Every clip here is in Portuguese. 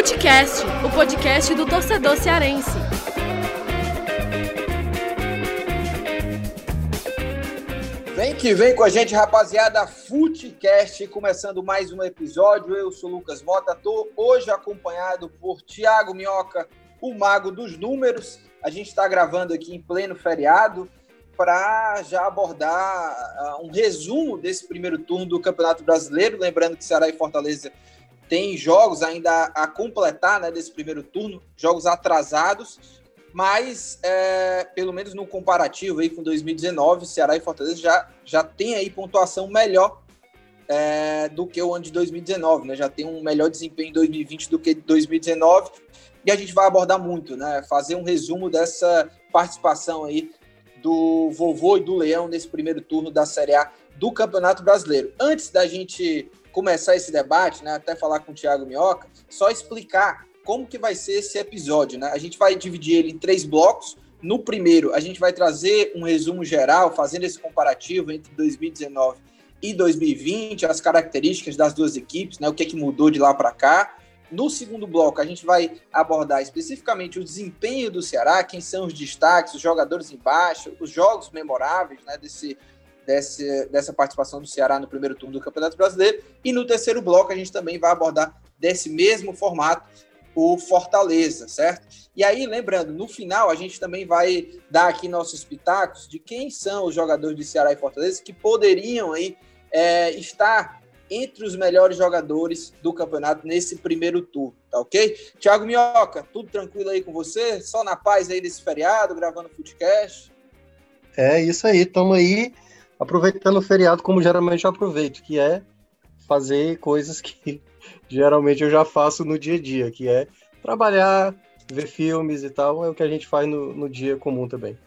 Futecast, o podcast do torcedor cearense. Vem que vem com a gente, rapaziada. Futecast, começando mais um episódio. Eu sou Lucas Mota, tô hoje acompanhado por Thiago Minhoca, o mago dos números. A gente está gravando aqui em pleno feriado para já abordar uh, um resumo desse primeiro turno do Campeonato Brasileiro. Lembrando que Ceará e Fortaleza tem jogos ainda a completar né, desse primeiro turno, jogos atrasados, mas é, pelo menos no comparativo aí com 2019, Ceará e Fortaleza já, já tem aí pontuação melhor é, do que o ano de 2019, né? Já tem um melhor desempenho em 2020 do que 2019 e a gente vai abordar muito, né? Fazer um resumo dessa participação aí do Vovô e do Leão nesse primeiro turno da Série A do Campeonato Brasileiro. Antes da gente começar esse debate, né, até falar com o Thiago Minhoca, só explicar como que vai ser esse episódio, né? A gente vai dividir ele em três blocos. No primeiro, a gente vai trazer um resumo geral, fazendo esse comparativo entre 2019 e 2020, as características das duas equipes, né? O que, é que mudou de lá para cá. No segundo bloco, a gente vai abordar especificamente o desempenho do Ceará, quem são os destaques, os jogadores embaixo, os jogos memoráveis né, desse, desse, dessa participação do Ceará no primeiro turno do Campeonato Brasileiro. E no terceiro bloco a gente também vai abordar desse mesmo formato o Fortaleza, certo? E aí, lembrando, no final a gente também vai dar aqui nossos pitacos de quem são os jogadores de Ceará e Fortaleza que poderiam aí é, estar entre os melhores jogadores do campeonato nesse primeiro turno, tá ok? Thiago Minhoca, tudo tranquilo aí com você? Só na paz aí desse feriado, gravando o podcast? É isso aí, estamos aí aproveitando o feriado como geralmente eu aproveito, que é fazer coisas que geralmente eu já faço no dia a dia, que é trabalhar, ver filmes e tal, é o que a gente faz no, no dia comum também.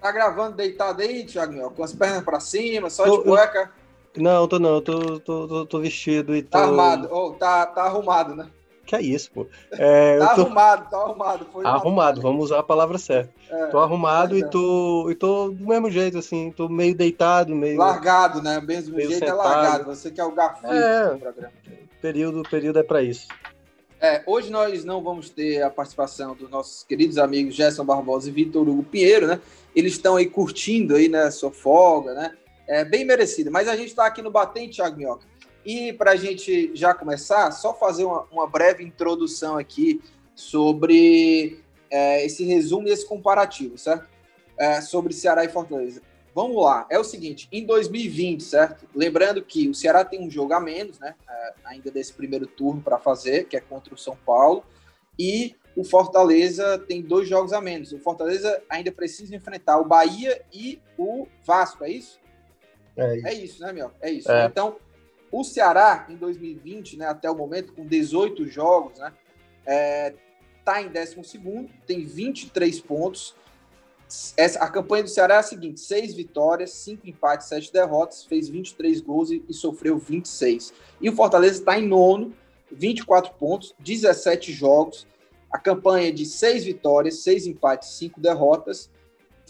Tá gravando deitado aí, Thiago, com as pernas para cima, só tô, de cueca? Eu... Não, tô não, tô, tô, tô, tô vestido e tá tô... Tá armado, oh, tá, tá arrumado, né? Que é isso, pô. É, tá tô... arrumado, tá arrumado. Foi arrumado, vamos usar a palavra certa. É, tô arrumado é, e, tô, e tô do mesmo jeito, assim, tô meio deitado, meio. Largado, né? O mesmo jeito é sentado. é largado. Você quer o garfo é, do programa. Período, período é para isso. É, hoje nós não vamos ter a participação dos nossos queridos amigos Gerson Barbosa e Vitor Hugo Pinheiro, né? Eles estão aí curtindo aí, né, sua folga, né? É bem merecido. Mas a gente está aqui no Batente, Thiago Minhoca. E para a gente já começar, só fazer uma, uma breve introdução aqui sobre é, esse resumo e esse comparativo, certo? É, sobre Ceará e Fortaleza. Vamos lá, é o seguinte, em 2020, certo? Lembrando que o Ceará tem um jogo a menos, né? É, ainda desse primeiro turno para fazer, que é contra o São Paulo, e o Fortaleza tem dois jogos a menos. O Fortaleza ainda precisa enfrentar o Bahia e o Vasco, é isso? É isso, é isso né, meu? É isso. É. Então, o Ceará, em 2020, né, até o momento, com 18 jogos, né, é, tá em 12 tem 23 pontos. Essa, a campanha do Ceará é a seguinte: seis vitórias, cinco empates, sete derrotas, fez 23 gols e, e sofreu 26. E o Fortaleza está em nono, 24 pontos, 17 jogos. A campanha é de seis vitórias, seis empates, cinco derrotas,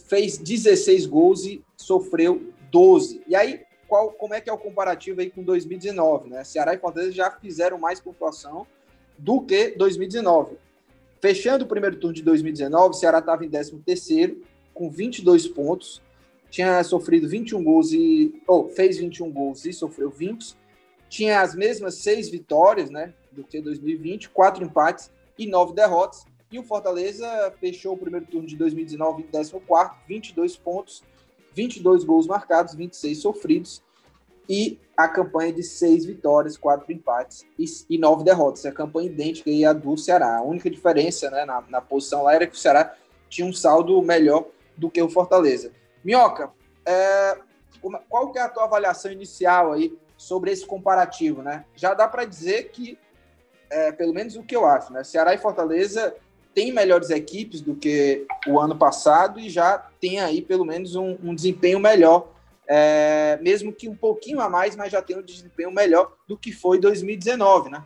fez 16 gols e sofreu 12. E aí, qual, como é que é o comparativo aí com 2019, né? Ceará e Fortaleza já fizeram mais pontuação do que 2019. Fechando o primeiro turno de 2019, o Ceará estava em 13º, com 22 pontos, tinha sofrido 21 gols e... ou oh, fez 21 gols e sofreu 20, tinha as mesmas seis vitórias, né, do que 2020, quatro empates e nove derrotas, e o Fortaleza fechou o primeiro turno de 2019 em 14º, 22 pontos, 22 gols marcados, 26 sofridos e a campanha de seis vitórias, quatro empates e, e nove derrotas. É a campanha idêntica à do Ceará. A única diferença né, na, na posição lá era que o Ceará tinha um saldo melhor do que o Fortaleza. Minhoca, é, qual que é a tua avaliação inicial aí sobre esse comparativo? Né? Já dá para dizer que, é, pelo menos o que eu acho, né? Ceará e Fortaleza tem melhores equipes do que o ano passado e já tem aí pelo menos um, um desempenho melhor, é, mesmo que um pouquinho a mais, mas já tem um desempenho melhor do que foi 2019, né?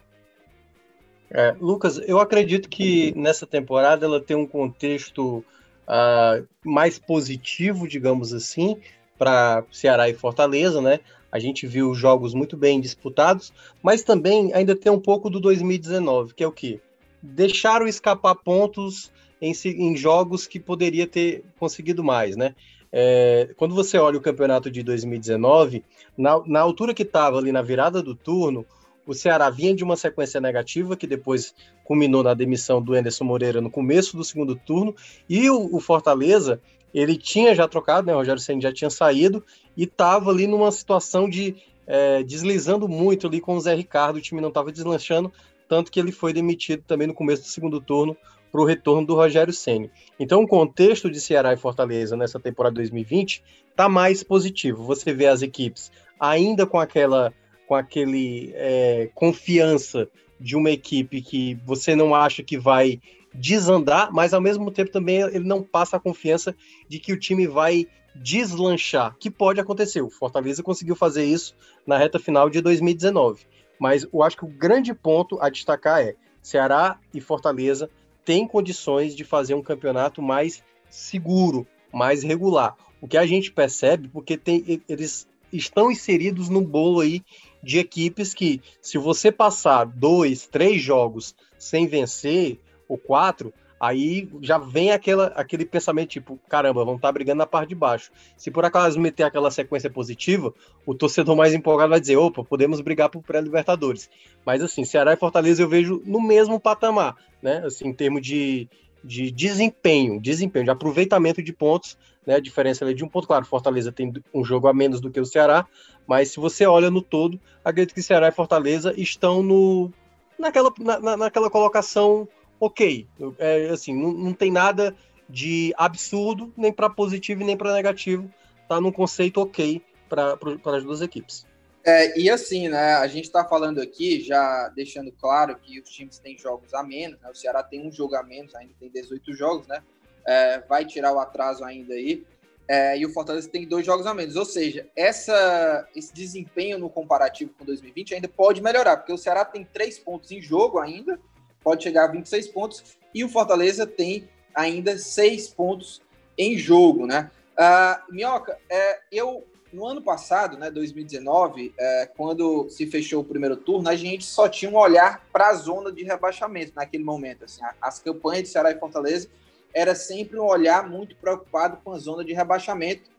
É, Lucas, eu acredito que nessa temporada ela tem um contexto uh, mais positivo, digamos assim, para Ceará e Fortaleza, né? A gente viu jogos muito bem disputados, mas também ainda tem um pouco do 2019, que é o quê? Deixaram escapar pontos em, em jogos que poderia ter conseguido mais, né? É, quando você olha o campeonato de 2019, na, na altura que estava ali na virada do turno, o Ceará vinha de uma sequência negativa que depois culminou na demissão do Anderson Moreira no começo do segundo turno, e o, o Fortaleza ele tinha já trocado, né? O Rogério Senna já tinha saído e estava ali numa situação de é, deslizando muito ali com o Zé Ricardo, o time não estava deslanchando, tanto que ele foi demitido também no começo do segundo turno para o retorno do Rogério Senna. Então, o contexto de Ceará e Fortaleza nessa temporada 2020 está mais positivo. Você vê as equipes ainda com aquela com aquele é, confiança de uma equipe que você não acha que vai desandar, mas ao mesmo tempo também ele não passa a confiança de que o time vai deslanchar, que pode acontecer. O Fortaleza conseguiu fazer isso na reta final de 2019. Mas eu acho que o grande ponto a destacar é Ceará e Fortaleza têm condições de fazer um campeonato mais seguro, mais regular. O que a gente percebe, porque tem, eles estão inseridos no bolo aí de equipes que, se você passar dois, três jogos sem vencer, ou quatro, aí já vem aquela, aquele pensamento tipo, caramba, vamos estar tá brigando na parte de baixo. Se por acaso meter aquela sequência positiva, o torcedor mais empolgado vai dizer, opa, podemos brigar por pré-libertadores. Mas assim, Ceará e Fortaleza eu vejo no mesmo patamar, né? Assim, em termos de, de desempenho, desempenho, de aproveitamento de pontos, né? A diferença é de um ponto, claro, Fortaleza tem um jogo a menos do que o Ceará, mas se você olha no todo, acredito que Ceará e Fortaleza estão no naquela, na, naquela colocação ok. É, assim, não, não tem nada de absurdo, nem para positivo nem para negativo. Tá num conceito ok para as duas equipes. É, e assim, né, a gente está falando aqui, já deixando claro que os times têm jogos a menos, né, o Ceará tem um jogo a menos, ainda tem 18 jogos, né, é, vai tirar o atraso ainda aí, é, e o Fortaleza tem dois jogos a menos, ou seja, essa, esse desempenho no comparativo com 2020 ainda pode melhorar, porque o Ceará tem três pontos em jogo ainda, pode chegar a 26 pontos, e o Fortaleza tem ainda seis pontos em jogo, né? Uh, Minhoca, é, eu no ano passado, né, 2019, é, quando se fechou o primeiro turno, a gente só tinha um olhar para a zona de rebaixamento naquele momento. Assim, as campanhas de Ceará e Fortaleza era sempre um olhar muito preocupado com a zona de rebaixamento.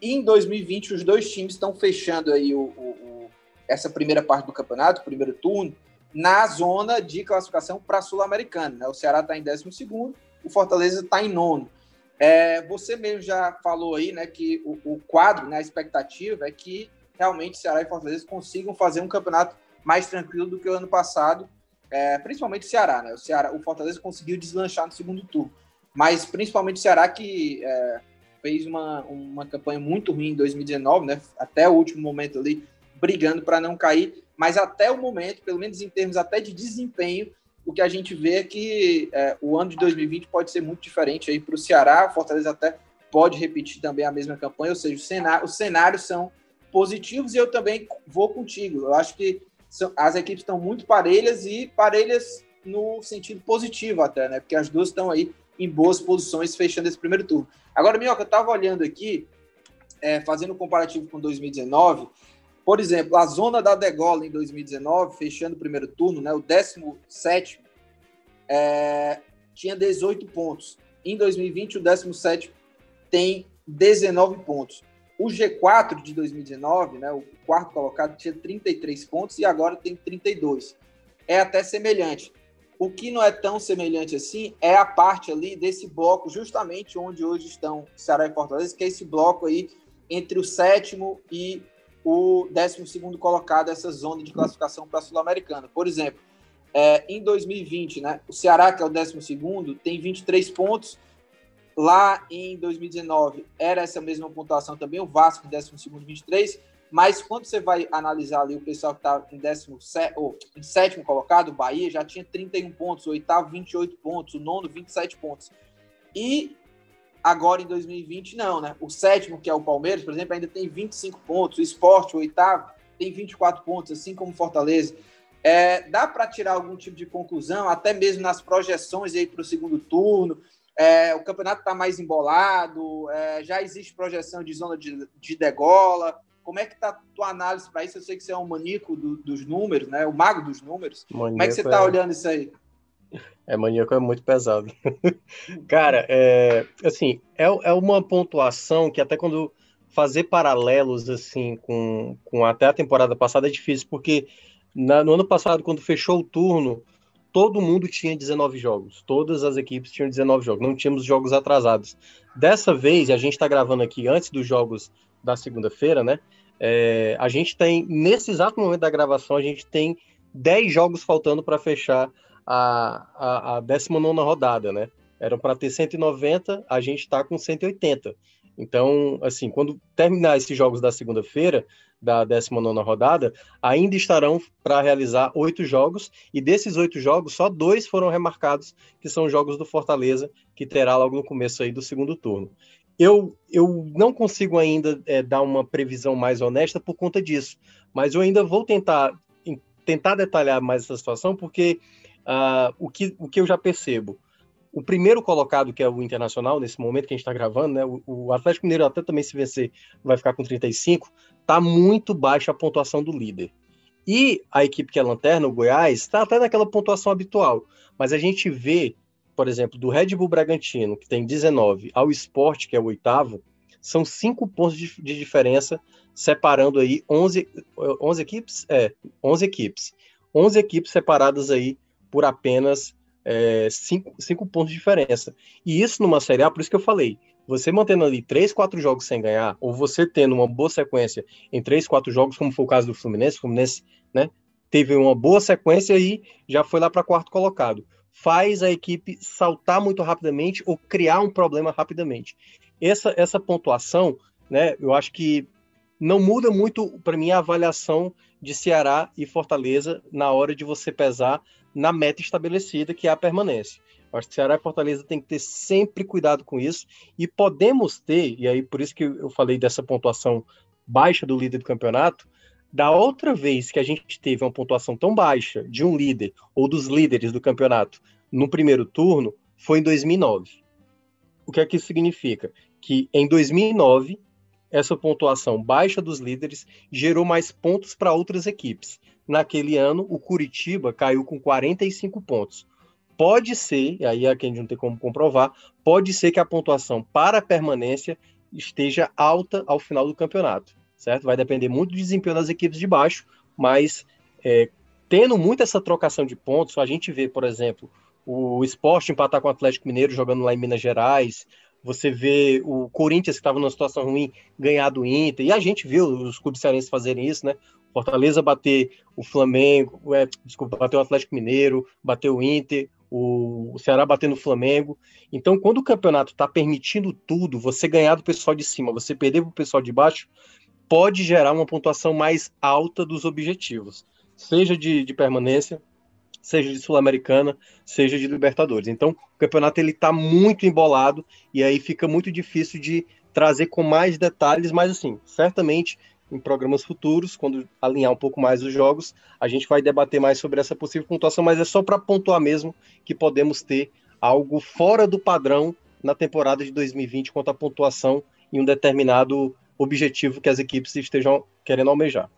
E em 2020, os dois times estão fechando aí o, o, o, essa primeira parte do campeonato, o primeiro turno, na zona de classificação para Sul-Americana. Né? O Ceará está em 12, o Fortaleza está em nono. É, você mesmo já falou aí né, que o, o, quadro, né, a expectativa é que realmente Ceará e Fortaleza consigam fazer um campeonato mais tranquilo do que o ano passado, é, principalmente o Ceará. Né? O, Ceará, o Fortaleza conseguiu deslanchar no segundo turno, mas principalmente o Ceará que é, fez uma, uma campanha muito ruim em 2019, né, até o último momento ali, brigando para não cair mas até o momento, pelo menos em termos até de desempenho, o que a gente vê é que é, o ano de 2020 pode ser muito diferente aí para o Ceará, Fortaleza até pode repetir também a mesma campanha, ou seja, o cenário, os cenários são positivos e eu também vou contigo. Eu acho que são, as equipes estão muito parelhas e parelhas no sentido positivo até, né? Porque as duas estão aí em boas posições fechando esse primeiro turno. Agora, Minhoca, eu estava olhando aqui, é, fazendo um comparativo com 2019, por exemplo, a zona da degola em 2019, fechando o primeiro turno, né, o 17 é, tinha 18 pontos. Em 2020, o 17 tem 19 pontos. O G4 de 2019, né, o quarto colocado, tinha 33 pontos e agora tem 32. É até semelhante. O que não é tão semelhante assim é a parte ali desse bloco, justamente onde hoje estão Ceará e Fortaleza, que é esse bloco aí entre o sétimo e o 12 colocado essa zona de classificação para a Sul-Americana. Por exemplo, é, em 2020, né, o Ceará, que é o 12, tem 23 pontos. Lá em 2019 era essa mesma pontuação também, o Vasco em 12, 23. Mas quando você vai analisar ali o pessoal que está em, décimo, ou, em sétimo colocado, o Bahia, já tinha 31 pontos, o oitavo 28 pontos, o nono 27 pontos. E Agora, em 2020, não, né? O sétimo, que é o Palmeiras, por exemplo, ainda tem 25 pontos. O esporte, o oitavo, tem 24 pontos, assim como Fortaleza. É, dá para tirar algum tipo de conclusão, até mesmo nas projeções aí para o segundo turno. É, o campeonato está mais embolado, é, já existe projeção de zona de, de degola. Como é que está a tua análise para isso? Eu sei que você é um maníaco do, dos números, né? O mago dos números. Maníaco Como é que você está é... olhando isso aí? É, maníaco é muito pesado. Cara, é, assim, é, é uma pontuação que até quando fazer paralelos, assim, com, com até a temporada passada é difícil, porque na, no ano passado, quando fechou o turno, todo mundo tinha 19 jogos. Todas as equipes tinham 19 jogos. Não tínhamos jogos atrasados. Dessa vez, a gente está gravando aqui antes dos jogos da segunda-feira, né? É, a gente tem, nesse exato momento da gravação, a gente tem 10 jogos faltando para fechar a, a, a 19 rodada, né? Eram para ter 190, a gente está com 180. Então, assim, quando terminar esses jogos da segunda-feira, da 19 rodada, ainda estarão para realizar oito jogos, e desses oito jogos, só dois foram remarcados, que são jogos do Fortaleza, que terá logo no começo aí do segundo turno. Eu, eu não consigo ainda é, dar uma previsão mais honesta por conta disso, mas eu ainda vou tentar, tentar detalhar mais essa situação, porque Uh, o, que, o que eu já percebo, o primeiro colocado, que é o Internacional, nesse momento que a gente está gravando, né, o, o, Atlético Mineiro, até também se vencer, vai ficar com 35, está muito baixa a pontuação do líder. E a equipe que é lanterna, o Goiás, está até naquela pontuação habitual. Mas a gente vê, por exemplo, do Red Bull Bragantino, que tem 19, ao Sport, que é o oitavo, são cinco pontos de, de diferença, separando aí 11, 11 equipes? É, 11 equipes. 11 equipes separadas aí por apenas é, cinco, cinco pontos de diferença. E isso numa Série A, por isso que eu falei, você mantendo ali três, quatro jogos sem ganhar, ou você tendo uma boa sequência em três, quatro jogos, como foi o caso do Fluminense, o Fluminense né, teve uma boa sequência e já foi lá para quarto colocado. Faz a equipe saltar muito rapidamente ou criar um problema rapidamente. Essa, essa pontuação, né, eu acho que não muda muito para mim a avaliação de Ceará e Fortaleza na hora de você pesar na meta estabelecida, que é a permanência. Acho que Ceará e Fortaleza tem que ter sempre cuidado com isso e podemos ter, e aí por isso que eu falei dessa pontuação baixa do líder do campeonato, da outra vez que a gente teve uma pontuação tão baixa de um líder ou dos líderes do campeonato no primeiro turno foi em 2009. O que é que isso significa? Que em 2009 essa pontuação baixa dos líderes gerou mais pontos para outras equipes. Naquele ano, o Curitiba caiu com 45 pontos. Pode ser, aí a gente não tem como comprovar, pode ser que a pontuação para a permanência esteja alta ao final do campeonato, certo? Vai depender muito do desempenho das equipes de baixo, mas é, tendo muito essa trocação de pontos, a gente vê, por exemplo, o esporte empatar com o Atlético Mineiro jogando lá em Minas Gerais, você vê o Corinthians, que estava numa situação ruim, ganhar do Inter, e a gente viu os clubes cearenses fazerem isso, né? Fortaleza bater o Flamengo, é, desculpa, bater o Atlético Mineiro, bater o Inter, o, Ceará batendo o Flamengo. Então, quando o campeonato está permitindo tudo, você ganhar do pessoal de cima, você perder para o pessoal de baixo, pode gerar uma pontuação mais alta dos objetivos, seja de, de permanência, seja de Sul-Americana, seja de Libertadores. Então, o campeonato ele está muito embolado e aí fica muito difícil de trazer com mais detalhes, mas assim, certamente em programas futuros, quando alinhar um pouco mais os jogos, a gente vai debater mais sobre essa possível pontuação, mas é só para pontuar mesmo que podemos ter algo fora do padrão na temporada de 2020 quanto à pontuação em um determinado objetivo que as equipes estejam querendo almejar.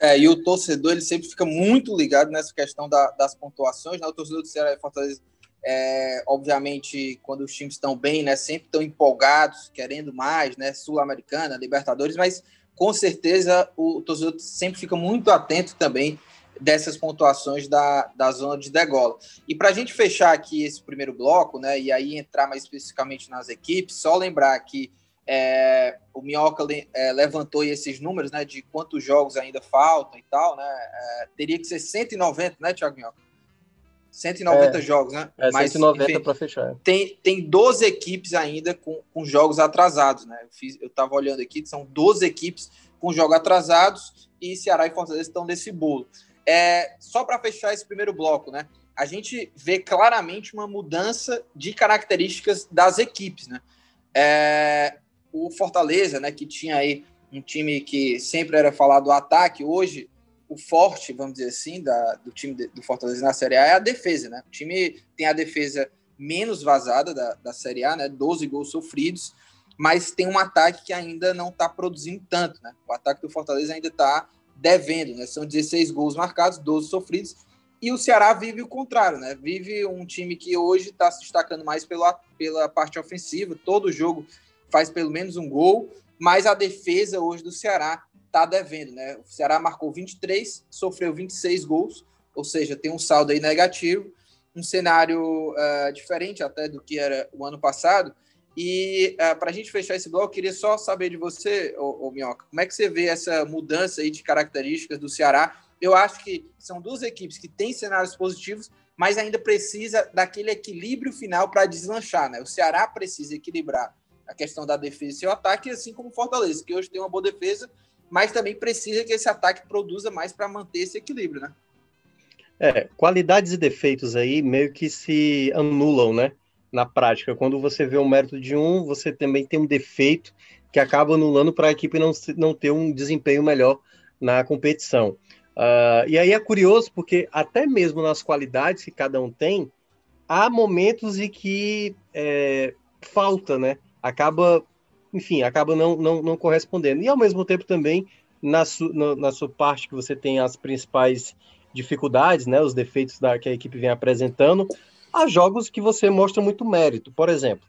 É, e o torcedor ele sempre fica muito ligado nessa questão da, das pontuações. Né? O torcedor do Ceará e Fortaleza, é, obviamente, quando os times estão bem, né, sempre estão empolgados, querendo mais, né, Sul-Americana, Libertadores, mas com certeza o torcedor sempre fica muito atento também dessas pontuações da, da zona de degola. E para a gente fechar aqui esse primeiro bloco, né, e aí entrar mais especificamente nas equipes, só lembrar que é, o Minhoca é, levantou esses números, né, de quantos jogos ainda faltam e tal, né, é, teria que ser 190, né, Thiago Minhoca? 190 é, jogos, né? É, Mas, 190 para fechar. Tem, tem 12 equipes ainda com, com jogos atrasados, né? Eu, fiz, eu tava olhando aqui, são 12 equipes com jogos atrasados e Ceará e Fortaleza estão nesse bolo. É, só para fechar esse primeiro bloco, né? A gente vê claramente uma mudança de características das equipes, né? É, o Fortaleza, né, que tinha aí um time que sempre era falado do ataque, hoje o forte, vamos dizer assim, da, do time de, do Fortaleza na Série A é a defesa, né? O time tem a defesa menos vazada da, da Série A, né? 12 gols sofridos, mas tem um ataque que ainda não está produzindo tanto, né? O ataque do Fortaleza ainda está devendo, né? São 16 gols marcados, 12 sofridos. E o Ceará vive o contrário, né? Vive um time que hoje está se destacando mais pela, pela parte ofensiva. Todo jogo faz pelo menos um gol, mas a defesa hoje do Ceará está devendo, né? O Ceará marcou 23, sofreu 26 gols, ou seja, tem um saldo aí negativo, um cenário uh, diferente até do que era o ano passado. E uh, eh, para a gente fechar esse bloco, eu queria só saber de você, ô, ô, Minhoca, como é que você vê essa mudança aí de características do Ceará? Eu acho que são duas equipes que têm cenários positivos, mas ainda precisa daquele equilíbrio final para deslanchar, né? O Ceará precisa equilibrar a questão da defesa e o ataque, assim como Fortaleza, que hoje tem uma boa defesa, mas também precisa que esse ataque produza mais para manter esse equilíbrio, né? É, qualidades e defeitos aí meio que se anulam, né? na prática. Quando você vê o mérito de um, você também tem um defeito que acaba anulando para a equipe não, não ter um desempenho melhor na competição. Uh, e aí é curioso porque até mesmo nas qualidades que cada um tem, há momentos em que é, falta, né? Acaba, enfim, acaba não, não, não correspondendo. E ao mesmo tempo também, na, su, na, na sua parte que você tem as principais dificuldades, né? Os defeitos da, que a equipe vem apresentando, há jogos que você mostra muito mérito. Por exemplo,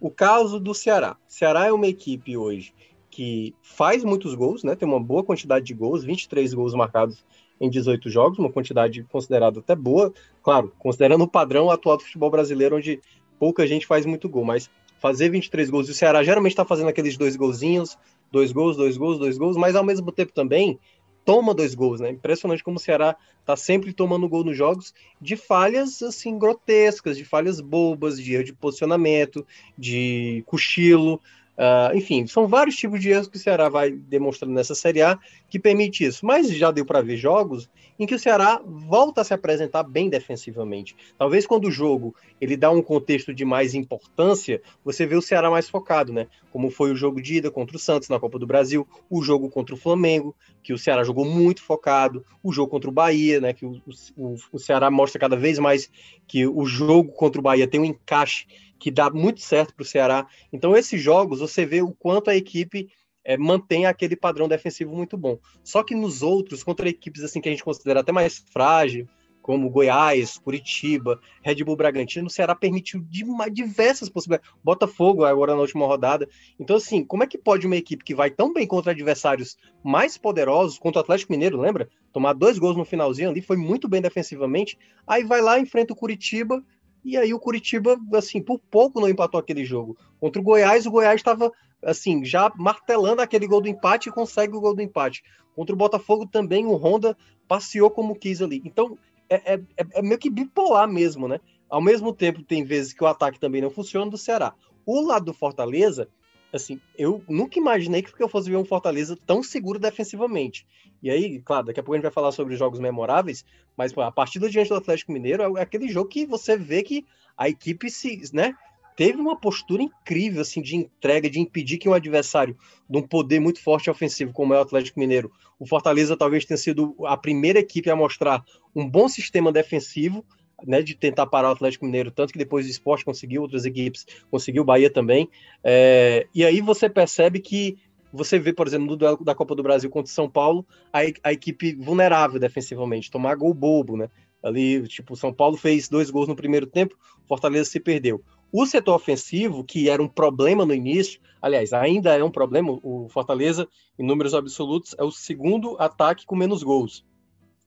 o caso do Ceará. Ceará é uma equipe hoje que faz muitos gols, né? Tem uma boa quantidade de gols, 23 gols marcados em 18 jogos, uma quantidade considerada até boa, claro, considerando o padrão atual do futebol brasileiro, onde pouca gente faz muito gol, mas fazer 23 gols, e o Ceará geralmente está fazendo aqueles dois golzinhos, dois gols, dois gols, dois gols, mas ao mesmo tempo também toma dois gols, né? Impressionante como o Ceará tá sempre tomando gol nos jogos de falhas assim grotescas, de falhas bobas, de erro de posicionamento, de cochilo. Uh, enfim, são vários tipos de erros que o Ceará vai demonstrando nessa Série A que permite isso. Mas já deu para ver jogos em que o Ceará volta a se apresentar bem defensivamente. Talvez quando o jogo ele dá um contexto de mais importância, você vê o Ceará mais focado, né? Como foi o jogo de ida contra o Santos na Copa do Brasil, o jogo contra o Flamengo, que o Ceará jogou muito focado, o jogo contra o Bahia, né? Que o, o, o Ceará mostra cada vez mais que o jogo contra o Bahia tem um encaixe que dá muito certo para o Ceará. Então, esses jogos, você vê o quanto a equipe é, mantém aquele padrão defensivo muito bom. Só que nos outros, contra equipes assim que a gente considera até mais frágil, como Goiás, Curitiba, Red Bull Bragantino, o Ceará permitiu diversas possibilidades. Botafogo agora na última rodada. Então, assim, como é que pode uma equipe que vai tão bem contra adversários mais poderosos, contra o Atlético Mineiro, lembra? Tomar dois gols no finalzinho ali, foi muito bem defensivamente. Aí vai lá, enfrenta o Curitiba, e aí o Curitiba, assim, por pouco não empatou aquele jogo. Contra o Goiás, o Goiás estava assim, já martelando aquele gol do empate e consegue o gol do empate. Contra o Botafogo também o Honda passeou como quis ali. Então é, é, é, é meio que bipolar mesmo, né? Ao mesmo tempo, tem vezes que o ataque também não funciona do Ceará. O lado do Fortaleza, assim, eu nunca imaginei que eu fosse ver um Fortaleza tão seguro defensivamente. E aí, claro, daqui a pouco a gente vai falar sobre jogos memoráveis, mas pô, a partida diante do Atlético Mineiro é aquele jogo que você vê que a equipe se, né, teve uma postura incrível assim de entrega, de impedir que um adversário de um poder muito forte ofensivo como é o Atlético Mineiro, o Fortaleza talvez tenha sido a primeira equipe a mostrar um bom sistema defensivo, né, de tentar parar o Atlético Mineiro, tanto que depois o esporte conseguiu, outras equipes conseguiu, o Bahia também. É, e aí você percebe que você vê, por exemplo, no duelo da Copa do Brasil contra o São Paulo, a, a equipe vulnerável defensivamente, tomar gol bobo, né? Ali, tipo, São Paulo fez dois gols no primeiro tempo, Fortaleza se perdeu. O setor ofensivo, que era um problema no início, aliás, ainda é um problema, o Fortaleza, em números absolutos, é o segundo ataque com menos gols.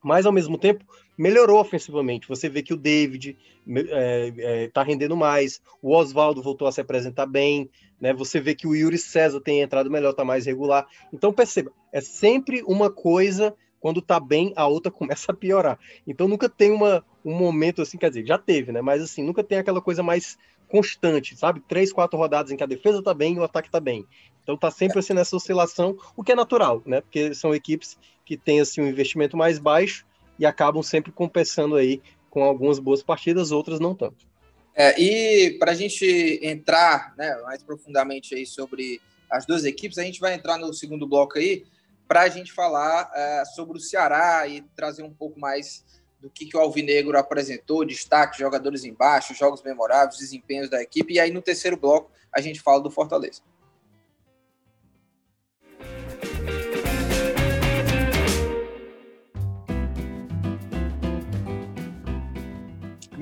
Mas, ao mesmo tempo, melhorou ofensivamente. Você vê que o David está é, é, tá rendendo mais, o Oswaldo voltou a se apresentar bem, né? você vê que o Yuri César tem entrado melhor, está mais regular. Então, perceba, é sempre uma coisa quando tá bem, a outra começa a piorar. Então nunca tem uma, um momento assim, quer dizer, já teve, né? Mas assim, nunca tem aquela coisa mais constante, sabe? Três, quatro rodadas em que a defesa tá bem e o ataque tá bem. Então tá sempre assim nessa oscilação, o que é natural, né? Porque são equipes que têm assim um investimento mais baixo e acabam sempre compensando aí com algumas boas partidas, outras não tanto. É, e para a gente entrar né, mais profundamente aí sobre as duas equipes, a gente vai entrar no segundo bloco aí para a gente falar é, sobre o Ceará e trazer um pouco mais do que, que o Alvinegro apresentou, destaque, jogadores embaixo, jogos memoráveis, desempenhos da equipe. E aí no terceiro bloco a gente fala do Fortaleza.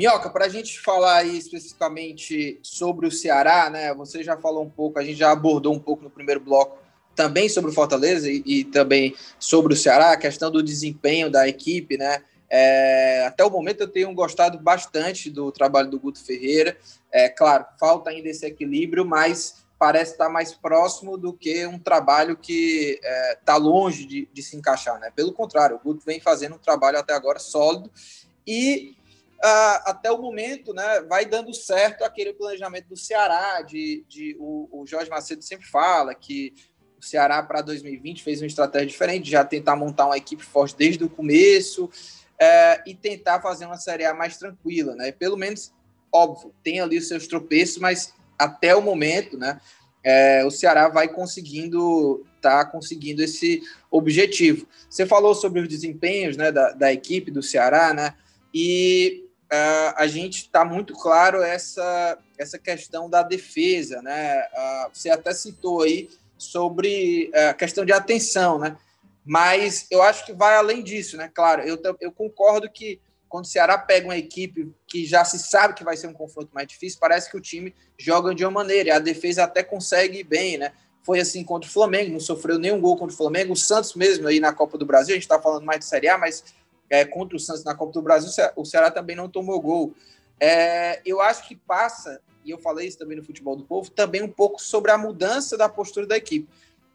Minhoca, para a gente falar aí especificamente sobre o Ceará, né? Você já falou um pouco, a gente já abordou um pouco no primeiro bloco também sobre o Fortaleza e, e também sobre o Ceará, a questão do desempenho da equipe, né? É, até o momento eu tenho gostado bastante do trabalho do Guto Ferreira. É claro, falta ainda esse equilíbrio, mas parece estar mais próximo do que um trabalho que está é, tá longe de, de, se encaixar. Né? Pelo contrário, o Guto vem fazendo um trabalho até agora sólido e até o momento né, vai dando certo aquele planejamento do Ceará, de, de o, o Jorge Macedo sempre fala que o Ceará para 2020 fez uma estratégia diferente, já tentar montar uma equipe forte desde o começo é, e tentar fazer uma Série A mais tranquila, né? Pelo menos, óbvio, tem ali os seus tropeços, mas até o momento, né? É, o Ceará vai conseguindo, tá conseguindo esse objetivo. Você falou sobre os desempenhos, né, da, da equipe do Ceará, né? E uh, a gente está muito claro essa essa questão da defesa, né? Uh, você até citou aí sobre a uh, questão de atenção, né? Mas eu acho que vai além disso, né? Claro, eu, eu concordo que quando o Ceará pega uma equipe que já se sabe que vai ser um confronto mais difícil, parece que o time joga de uma maneira, e a defesa até consegue bem, né? Foi assim contra o Flamengo, não sofreu nenhum gol contra o Flamengo. O Santos mesmo aí na Copa do Brasil, a gente está falando mais de Série A, mas é, contra o Santos na Copa do Brasil, o Ceará também não tomou gol. É, eu acho que passa, e eu falei isso também no Futebol do Povo, também um pouco sobre a mudança da postura da equipe.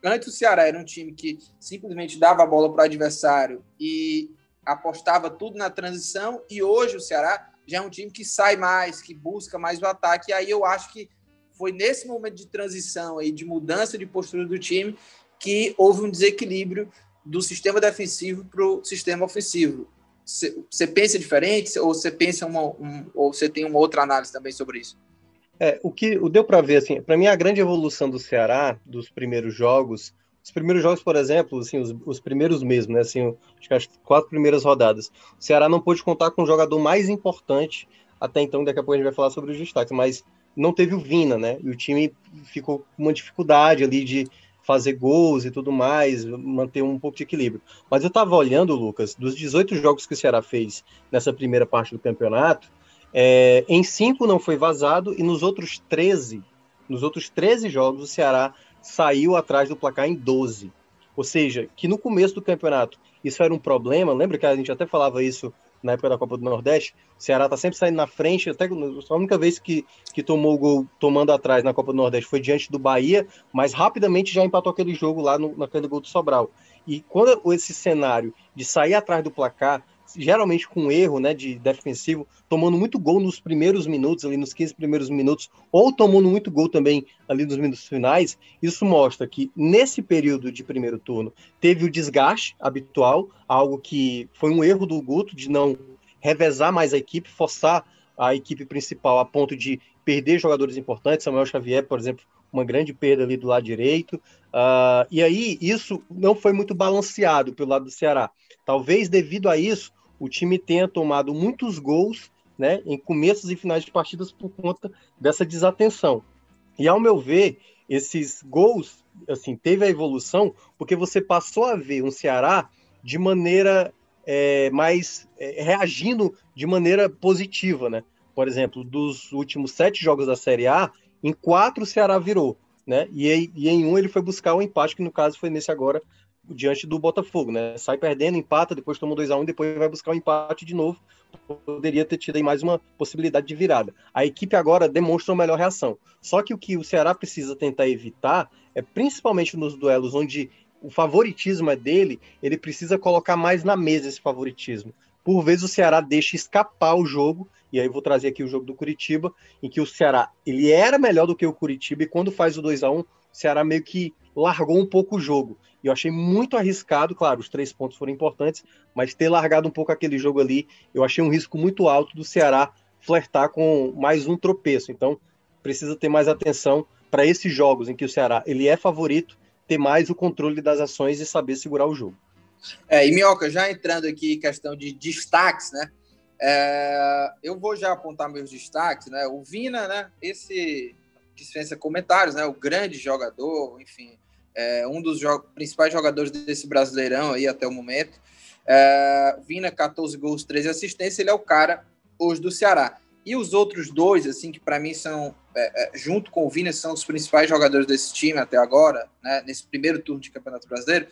Antes o Ceará era um time que simplesmente dava a bola para o adversário e apostava tudo na transição, e hoje o Ceará já é um time que sai mais, que busca mais o ataque, e aí eu acho que foi nesse momento de transição aí, de mudança de postura do time, que houve um desequilíbrio do sistema defensivo para o sistema ofensivo. Você pensa diferente ou você pensa uma, um, ou você tem uma outra análise também sobre isso? É, o que o deu para ver, assim, para mim a grande evolução do Ceará dos primeiros jogos, os primeiros jogos, por exemplo, assim, os, os primeiros mesmo, né, assim, acho que as quatro primeiras rodadas, o Ceará não pôde contar com o jogador mais importante até então, daqui a pouco a gente vai falar sobre os destaques, mas não teve o Vina, né, e o time ficou com uma dificuldade ali de fazer gols e tudo mais, manter um pouco de equilíbrio. Mas eu estava olhando, Lucas, dos 18 jogos que o Ceará fez nessa primeira parte do campeonato, é, em cinco não foi vazado e nos outros 13, nos outros 13 jogos, o Ceará saiu atrás do placar em 12. Ou seja, que no começo do campeonato isso era um problema. Lembra que a gente até falava isso na época da Copa do Nordeste? O Ceará está sempre saindo na frente. Até a única vez que, que tomou o gol tomando atrás na Copa do Nordeste foi diante do Bahia, mas rapidamente já empatou aquele jogo lá no, naquele gol do Sobral. E quando esse cenário de sair atrás do placar geralmente com erro né, de defensivo, tomando muito gol nos primeiros minutos, ali nos 15 primeiros minutos, ou tomando muito gol também ali nos minutos finais, isso mostra que nesse período de primeiro turno teve o desgaste habitual, algo que foi um erro do Guto de não revezar mais a equipe, forçar a equipe principal a ponto de perder jogadores importantes, Samuel Xavier, por exemplo, uma grande perda ali do lado direito. Uh, e aí, isso não foi muito balanceado pelo lado do Ceará. Talvez devido a isso, o time tenha tomado muitos gols né, em começos e finais de partidas por conta dessa desatenção. E ao meu ver, esses gols, assim, teve a evolução porque você passou a ver um Ceará de maneira é, mais é, reagindo de maneira positiva, né? Por exemplo, dos últimos sete jogos da Série A, em quatro o Ceará virou, né? E, e em um ele foi buscar o empate, que no caso foi nesse agora diante do Botafogo, né? Sai perdendo, empata, depois toma 2 a 1 um, depois vai buscar o um empate de novo. Poderia ter tido aí mais uma possibilidade de virada. A equipe agora demonstra uma melhor reação. Só que o que o Ceará precisa tentar evitar é principalmente nos duelos onde o favoritismo é dele, ele precisa colocar mais na mesa esse favoritismo. Por vezes o Ceará deixa escapar o jogo, e aí vou trazer aqui o jogo do Curitiba, em que o Ceará ele era melhor do que o Curitiba e quando faz o 2 a 1 o Ceará meio que largou um pouco o jogo. E eu achei muito arriscado, claro, os três pontos foram importantes, mas ter largado um pouco aquele jogo ali, eu achei um risco muito alto do Ceará flertar com mais um tropeço. Então, precisa ter mais atenção para esses jogos em que o Ceará ele é favorito, ter mais o controle das ações e saber segurar o jogo. É, e Minhoca, já entrando aqui em questão de destaques, né? É, eu vou já apontar meus destaques, né? O Vina, né? Esse dispensa comentários, né? O grande jogador, enfim, é, um dos jo principais jogadores desse Brasileirão aí até o momento. É, Vina, 14 gols, 13 assistências, ele é o cara hoje do Ceará. E os outros dois, assim, que para mim são, é, é, junto com o Vina, são os principais jogadores desse time até agora, né, nesse primeiro turno de Campeonato Brasileiro,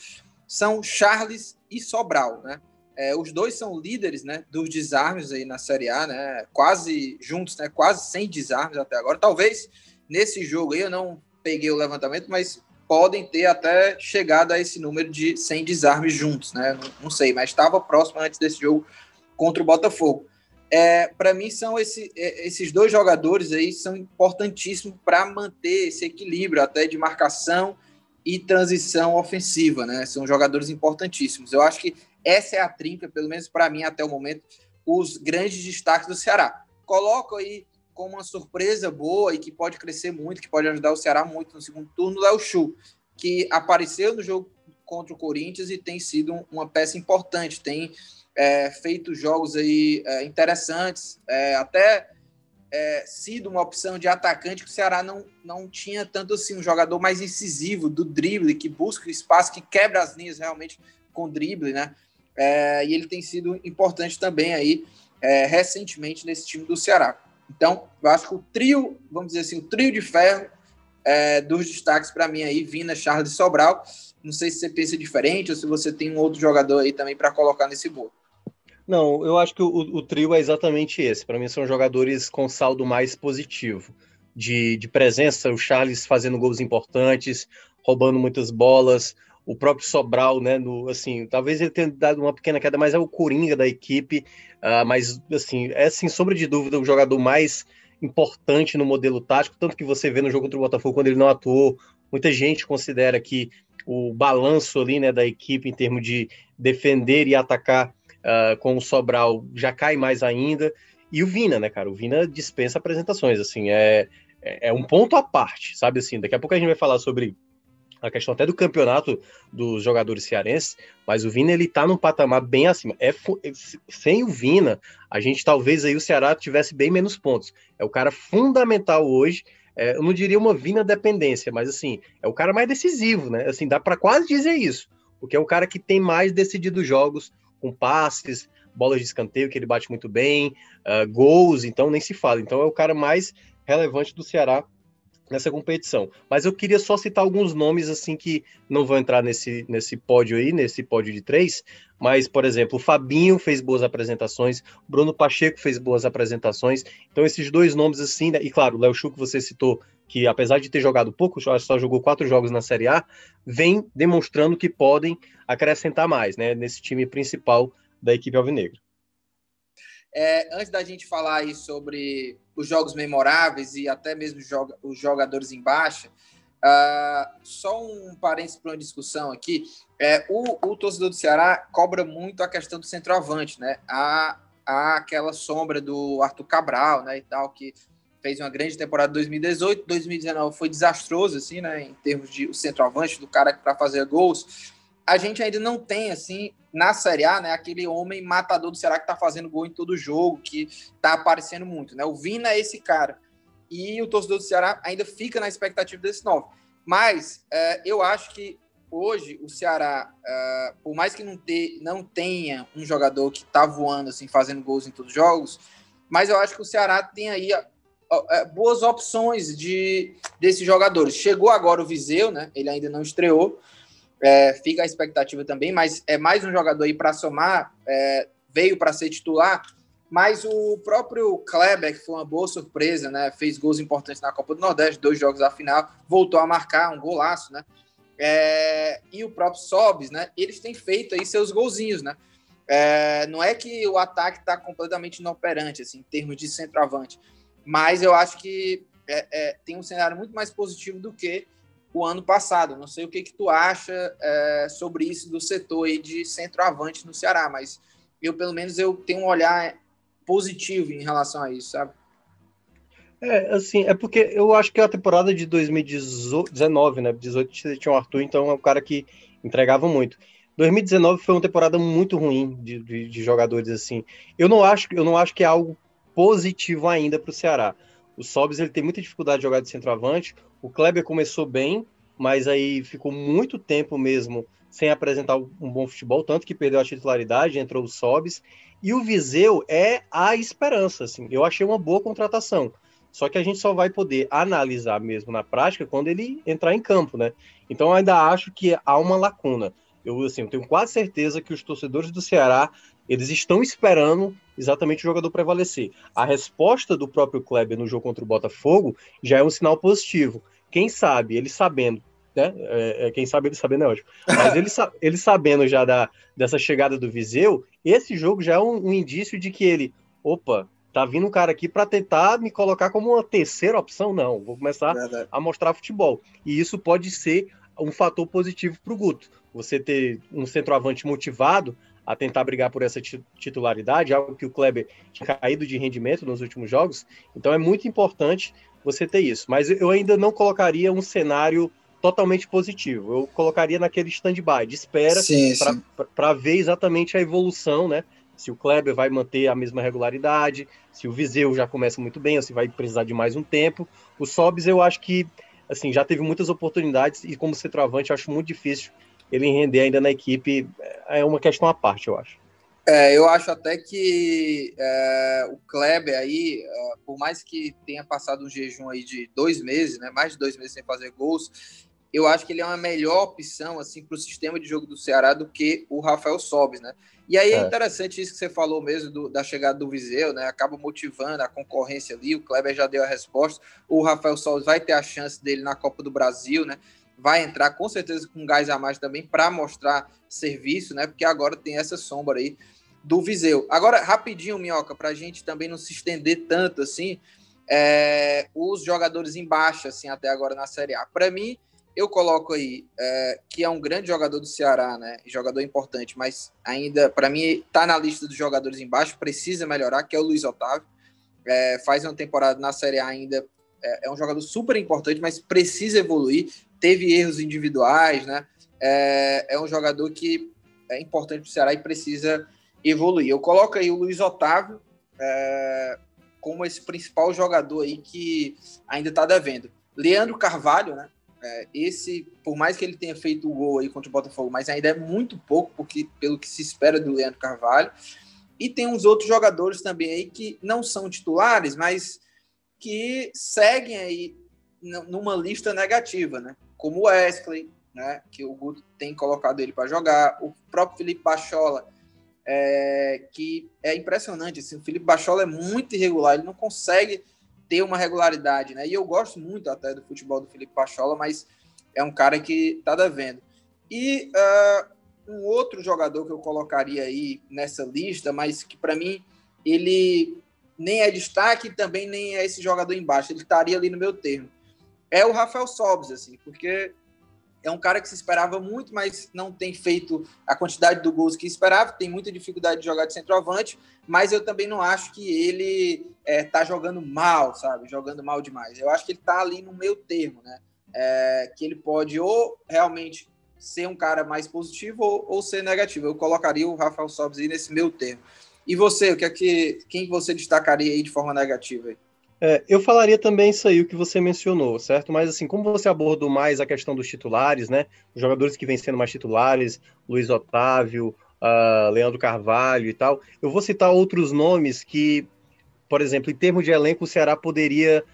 são Charles e Sobral, né? É, os dois são líderes, né, dos desarmes aí na Série A, né? Quase juntos, né? Quase 100 desarmes até agora. Talvez nesse jogo aí eu não peguei o levantamento, mas podem ter até chegado a esse número de 100 desarmes juntos, né? Não, não sei, mas estava próximo antes desse jogo contra o Botafogo. É, para mim são esse, é, esses dois jogadores aí são importantíssimos para manter esse equilíbrio até de marcação e transição ofensiva, né? São jogadores importantíssimos. Eu acho que essa é a trinca, pelo menos para mim até o momento, os grandes destaques do Ceará. Coloco aí como uma surpresa boa e que pode crescer muito, que pode ajudar o Ceará muito no segundo turno, é o Chu, que apareceu no jogo contra o Corinthians e tem sido uma peça importante, tem é, feito jogos aí é, interessantes, é, até é, sido uma opção de atacante que o Ceará não, não tinha tanto assim, um jogador mais incisivo do drible, que busca o espaço, que quebra as linhas realmente com drible, né? É, e ele tem sido importante também aí é, recentemente nesse time do Ceará. Então, eu acho que o trio, vamos dizer assim, o trio de ferro é, dos destaques para mim aí, Vina, Charles e Sobral. Não sei se você pensa diferente ou se você tem um outro jogador aí também para colocar nesse bolo. Não, eu acho que o, o trio é exatamente esse. Para mim, são jogadores com saldo mais positivo. De, de presença, o Charles fazendo gols importantes, roubando muitas bolas, o próprio Sobral, né, no, assim, talvez ele tenha dado uma pequena queda, mas é o Coringa da equipe, uh, mas, assim, é, sem sombra de dúvida, o jogador mais importante no modelo tático, tanto que você vê no jogo contra o Botafogo, quando ele não atuou, muita gente considera que o balanço ali, né, da equipe em termos de defender e atacar uh, com o Sobral já cai mais ainda, e o Vina, né, cara, o Vina dispensa apresentações, assim, é, é, é um ponto à parte, sabe, assim, daqui a pouco a gente vai falar sobre a questão até do campeonato dos jogadores cearenses, mas o Vina ele tá num patamar bem acima. É, sem o Vina, a gente talvez aí o Ceará tivesse bem menos pontos. É o cara fundamental hoje. É, eu não diria uma Vina dependência, mas assim, é o cara mais decisivo, né? Assim, dá para quase dizer isso, porque é o cara que tem mais decidido jogos com passes, bolas de escanteio que ele bate muito bem, uh, gols, então nem se fala. Então é o cara mais relevante do Ceará nessa competição. Mas eu queria só citar alguns nomes assim que não vão entrar nesse, nesse pódio aí, nesse pódio de três. Mas, por exemplo, o Fabinho fez boas apresentações, Bruno Pacheco fez boas apresentações. Então, esses dois nomes assim, né? e claro, o Léo Chu que você citou, que apesar de ter jogado pouco, só jogou quatro jogos na Série A, vem demonstrando que podem acrescentar mais, né? Nesse time principal da equipe alvinegra. É, antes da gente falar aí sobre os jogos memoráveis e até mesmo os jogadores em baixa, uh, só um parênteses para uma discussão aqui. É, o, o, torcedor do Ceará cobra muito a questão do centroavante, né? Há, há aquela sombra do Arthur Cabral, né, e tal, que fez uma grande temporada 2018, 2019 foi desastroso, assim, né, em termos de o centroavante, do cara para fazer gols a gente ainda não tem, assim, na Série A, né, aquele homem matador do Ceará que tá fazendo gol em todo jogo, que tá aparecendo muito, né? O Vina é esse cara. E o torcedor do Ceará ainda fica na expectativa desse novo. Mas é, eu acho que hoje o Ceará, é, por mais que não, ter, não tenha um jogador que tá voando, assim, fazendo gols em todos os jogos, mas eu acho que o Ceará tem aí é, boas opções de desses jogadores. Chegou agora o Viseu, né? Ele ainda não estreou, é, fica a expectativa também, mas é mais um jogador aí para somar, é, veio para ser titular, mas o próprio Kleber, que foi uma boa surpresa, né? Fez gols importantes na Copa do Nordeste, dois jogos à final, voltou a marcar um golaço, né? É, e o próprio Sobis, né? Eles têm feito aí seus golzinhos, né? É, não é que o ataque está completamente inoperante, assim, em termos de centroavante, mas eu acho que é, é, tem um cenário muito mais positivo do que o ano passado. Não sei o que, que tu acha é, sobre isso do setor aí de centroavante no Ceará, mas eu, pelo menos, eu tenho um olhar positivo em relação a isso, sabe? É, assim, é porque eu acho que a temporada de 2019, né, 18 tinha o Arthur, então é um cara que entregava muito. 2019 foi uma temporada muito ruim de, de, de jogadores assim. Eu não acho, eu não acho que é algo positivo ainda para o Ceará. O Sobs ele tem muita dificuldade de jogar de centroavante. O Kleber começou bem, mas aí ficou muito tempo mesmo sem apresentar um bom futebol, tanto que perdeu a titularidade, entrou o Sobs. E o Viseu é a esperança, assim. Eu achei uma boa contratação. Só que a gente só vai poder analisar mesmo na prática quando ele entrar em campo, né? Então ainda acho que há uma lacuna. Eu, assim, eu tenho quase certeza que os torcedores do Ceará eles estão esperando exatamente o jogador prevalecer. A resposta do próprio Kleber no jogo contra o Botafogo já é um sinal positivo. Quem sabe, ele sabendo, né? É, é quem sabe ele sabendo é ótimo. Mas ele, ele sabendo já da, dessa chegada do Viseu, esse jogo já é um, um indício de que ele, opa, tá vindo um cara aqui para tentar me colocar como uma terceira opção, não. Vou começar Verdade. a mostrar futebol. E isso pode ser um fator positivo para o Guto. Você ter um centroavante motivado a tentar brigar por essa titularidade, algo que o Kleber tinha caído de rendimento nos últimos jogos. Então é muito importante você ter isso. Mas eu ainda não colocaria um cenário totalmente positivo. Eu colocaria naquele stand-by, de espera, para ver exatamente a evolução, né? Se o Kleber vai manter a mesma regularidade, se o Viseu já começa muito bem, ou se vai precisar de mais um tempo. O Sobs, eu acho que assim já teve muitas oportunidades e como centroavante, eu acho muito difícil ele render ainda na equipe é uma questão à parte, eu acho. É, eu acho até que é, o Kleber aí, é, por mais que tenha passado um jejum aí de dois meses, né, mais de dois meses sem fazer gols, eu acho que ele é uma melhor opção assim para o sistema de jogo do Ceará do que o Rafael Sobes, né? E aí é, é interessante isso que você falou mesmo do, da chegada do Viseu, né? Acaba motivando a concorrência ali. O Kleber já deu a resposta. O Rafael Sobes vai ter a chance dele na Copa do Brasil, né? Vai entrar com certeza com gás a mais também para mostrar serviço, né? Porque agora tem essa sombra aí do Viseu. Agora, rapidinho, Minhoca, para a gente também não se estender tanto assim, é, os jogadores embaixo, assim, até agora na Série A. Para mim, eu coloco aí é, que é um grande jogador do Ceará, né? Jogador importante, mas ainda, para mim, tá na lista dos jogadores embaixo, precisa melhorar, que é o Luiz Otávio. É, faz uma temporada na Série A ainda é, é, um jogador super importante, mas precisa evoluir. Teve erros individuais, né? É, é um jogador que é importante para o Ceará e precisa evoluir. Eu coloco aí o Luiz Otávio é, como esse principal jogador aí que ainda está devendo. Leandro Carvalho, né? É, esse, por mais que ele tenha feito o gol aí contra o Botafogo, mas ainda é muito pouco porque, pelo que se espera do Leandro Carvalho. E tem uns outros jogadores também aí que não são titulares, mas que seguem aí numa lista negativa, né? Como o Wesley, né? Que o Guto tem colocado ele para jogar, o próprio Felipe Bachola, é, que é impressionante. Assim, o Felipe Bachola é muito irregular, ele não consegue ter uma regularidade, né? E eu gosto muito até do futebol do Felipe Bachola, mas é um cara que tá devendo. E uh, um outro jogador que eu colocaria aí nessa lista, mas que para mim ele nem é destaque também nem é esse jogador embaixo. Ele estaria ali no meu termo. É o Rafael Sobes, assim, porque é um cara que se esperava muito, mas não tem feito a quantidade do gols que esperava, tem muita dificuldade de jogar de centroavante, mas eu também não acho que ele é, tá jogando mal, sabe? Jogando mal demais. Eu acho que ele tá ali no meio termo, né? É, que ele pode ou realmente ser um cara mais positivo ou, ou ser negativo. Eu colocaria o Rafael Sobes aí nesse meio termo. E você, o que é que quem você destacaria aí de forma negativa? É, eu falaria também isso aí, o que você mencionou, certo? Mas assim, como você abordou mais a questão dos titulares, né? Os jogadores que vêm sendo mais titulares, Luiz Otávio, uh, Leandro Carvalho e tal, eu vou citar outros nomes que, por exemplo, em termos de elenco, o Ceará poderia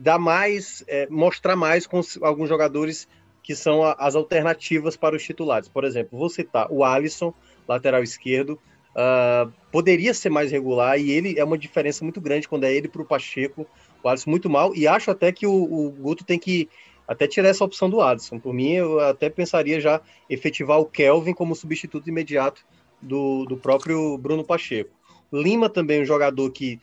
dar mais, é, mostrar mais com alguns jogadores que são a, as alternativas para os titulares. Por exemplo, vou citar o Alisson, lateral esquerdo, Uh, poderia ser mais regular e ele é uma diferença muito grande quando é ele para o Pacheco, o Alisson muito mal, e acho até que o, o, Guto tem que até tirar essa opção do Adson. Por mim, eu até pensaria já efetivar o Kelvin como substituto imediato do, do próprio Bruno Pacheco. Lima também um jogador que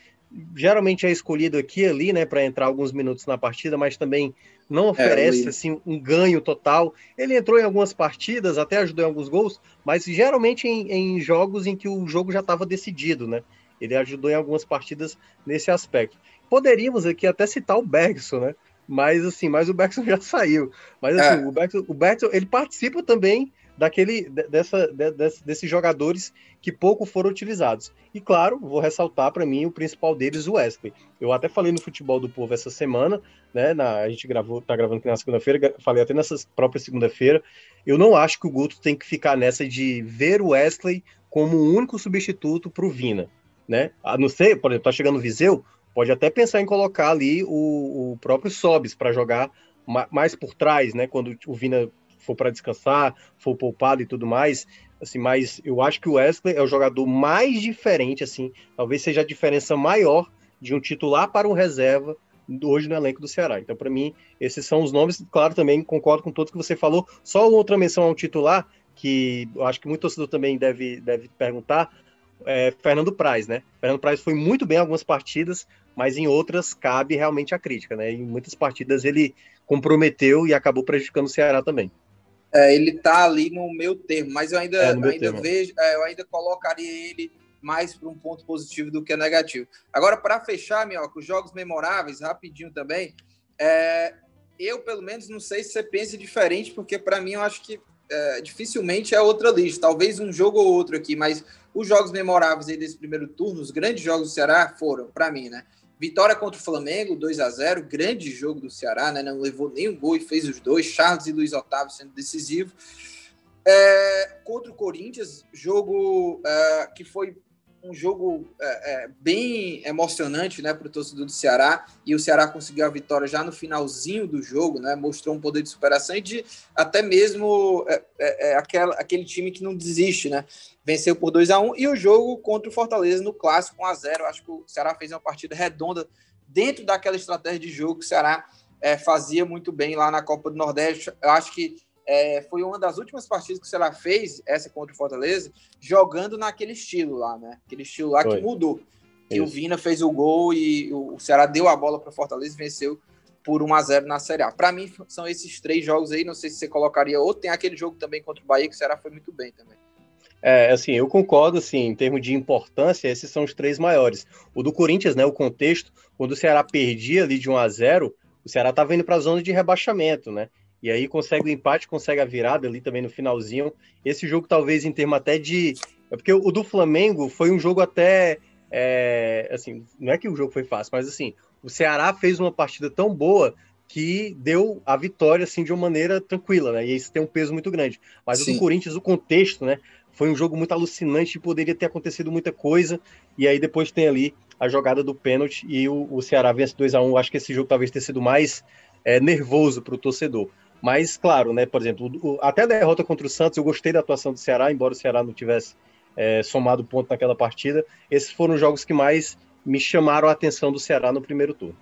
geralmente é escolhido aqui e ali, né, para entrar alguns minutos na partida, mas também não é, oferece é, assim um ganho total. Ele entrou em algumas partidas, até ajudou em alguns gols, mas geralmente em, em jogos em que o jogo já estava decidido, né? Ele ajudou em algumas partidas nesse aspecto. Poderíamos aqui até citar o Bergson, né? Mas assim, mas o Bergson já saiu. Mas assim, é. o Bergson, o Bergson, ele participa também daquele dessa, desse, desses jogadores que pouco foram utilizados. E claro, vou ressaltar para mim o principal deles, o Wesley. Eu até falei no futebol do povo essa semana, né? Na, a gente gravou, tá gravando aqui na segunda-feira, falei até nessa própria segunda-feira. Eu não acho que o Guto tem que ficar nessa de ver o Wesley como um único substituto para o Vina, né? A não ser, por exemplo, tá chegando o Viseu, pode até pensar em colocar ali o, o próprio Sobis para jogar mais por trás, né? Quando o Vina for para descansar, for poupado e tudo mais, assim, mas eu acho que o Wesley é o jogador mais diferente, assim, talvez seja a diferença maior de um titular para um reserva hoje no elenco do Ceará. Então, para mim, esses são os nomes. Claro, também concordo com tudo que você falou. Só outra menção ao titular, que eu acho que muito torcedor também deve, deve perguntar, é Fernando Praz, né? Fernando Praz foi muito bem em algumas partidas, mas em outras cabe realmente a crítica, né? Em muitas partidas ele comprometeu e acabou prejudicando o Ceará também. É, ele tá ali no meu termo, mas eu ainda, é, ainda termo. vejo, é, eu ainda colocaria ele mais para um ponto positivo do que negativo. Agora, para fechar, com os jogos memoráveis, rapidinho também, é, eu, pelo menos, não sei se você pensa diferente, porque para mim eu acho que é, dificilmente é outra lista. Talvez um jogo ou outro aqui, mas os jogos memoráveis aí desse primeiro turno, os grandes jogos do Ceará foram, para mim, né? Vitória contra o Flamengo, 2 a 0 grande jogo do Ceará, né? Não levou nenhum gol e fez os dois. Charles e Luiz Otávio sendo decisivos. É, contra o Corinthians, jogo é, que foi um jogo é, é, bem emocionante né, para o torcedor do Ceará, e o Ceará conseguiu a vitória já no finalzinho do jogo, né, mostrou um poder de superação e de até mesmo é, é, é aquela, aquele time que não desiste, né, venceu por 2 a 1 e o jogo contra o Fortaleza no clássico 1 a 0 acho que o Ceará fez uma partida redonda dentro daquela estratégia de jogo que o Ceará é, fazia muito bem lá na Copa do Nordeste, eu acho que é, foi uma das últimas partidas que o Ceará fez, essa contra o Fortaleza, jogando naquele estilo lá, né? Aquele estilo lá foi. que mudou. Que o Vina fez o gol e o Ceará deu a bola para o Fortaleza e venceu por 1 a 0 na Série A. Para mim, são esses três jogos aí. Não sei se você colocaria outro. Tem aquele jogo também contra o Bahia, que o Ceará foi muito bem também. É, assim, eu concordo, assim, em termos de importância, esses são os três maiores. O do Corinthians, né, o contexto, quando o Ceará perdia ali de 1 a 0 o Ceará estava indo para a zona de rebaixamento, né? E aí consegue o empate, consegue a virada ali também no finalzinho. Esse jogo, talvez, em termos até de. É porque o do Flamengo foi um jogo até. É... assim, não é que o jogo foi fácil, mas assim, o Ceará fez uma partida tão boa que deu a vitória assim de uma maneira tranquila, né? E isso tem um peso muito grande. Mas Sim. o do Corinthians, o contexto, né? Foi um jogo muito alucinante, poderia ter acontecido muita coisa. E aí depois tem ali a jogada do pênalti e o, o Ceará vence 2 a 1 Acho que esse jogo talvez tenha sido mais é, nervoso para o torcedor. Mas, claro, né, por exemplo, o, até a derrota contra o Santos, eu gostei da atuação do Ceará, embora o Ceará não tivesse é, somado ponto naquela partida. Esses foram os jogos que mais me chamaram a atenção do Ceará no primeiro turno.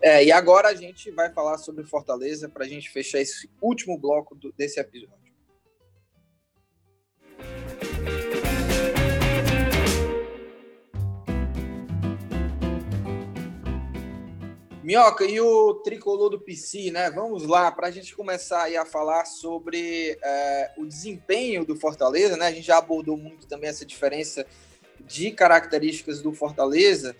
É, e agora a gente vai falar sobre Fortaleza para a gente fechar esse último bloco do, desse episódio. Minhoca, e o tricolor do PC, né? Vamos lá, para a gente começar a falar sobre é, o desempenho do Fortaleza, né? A gente já abordou muito também essa diferença de características do Fortaleza,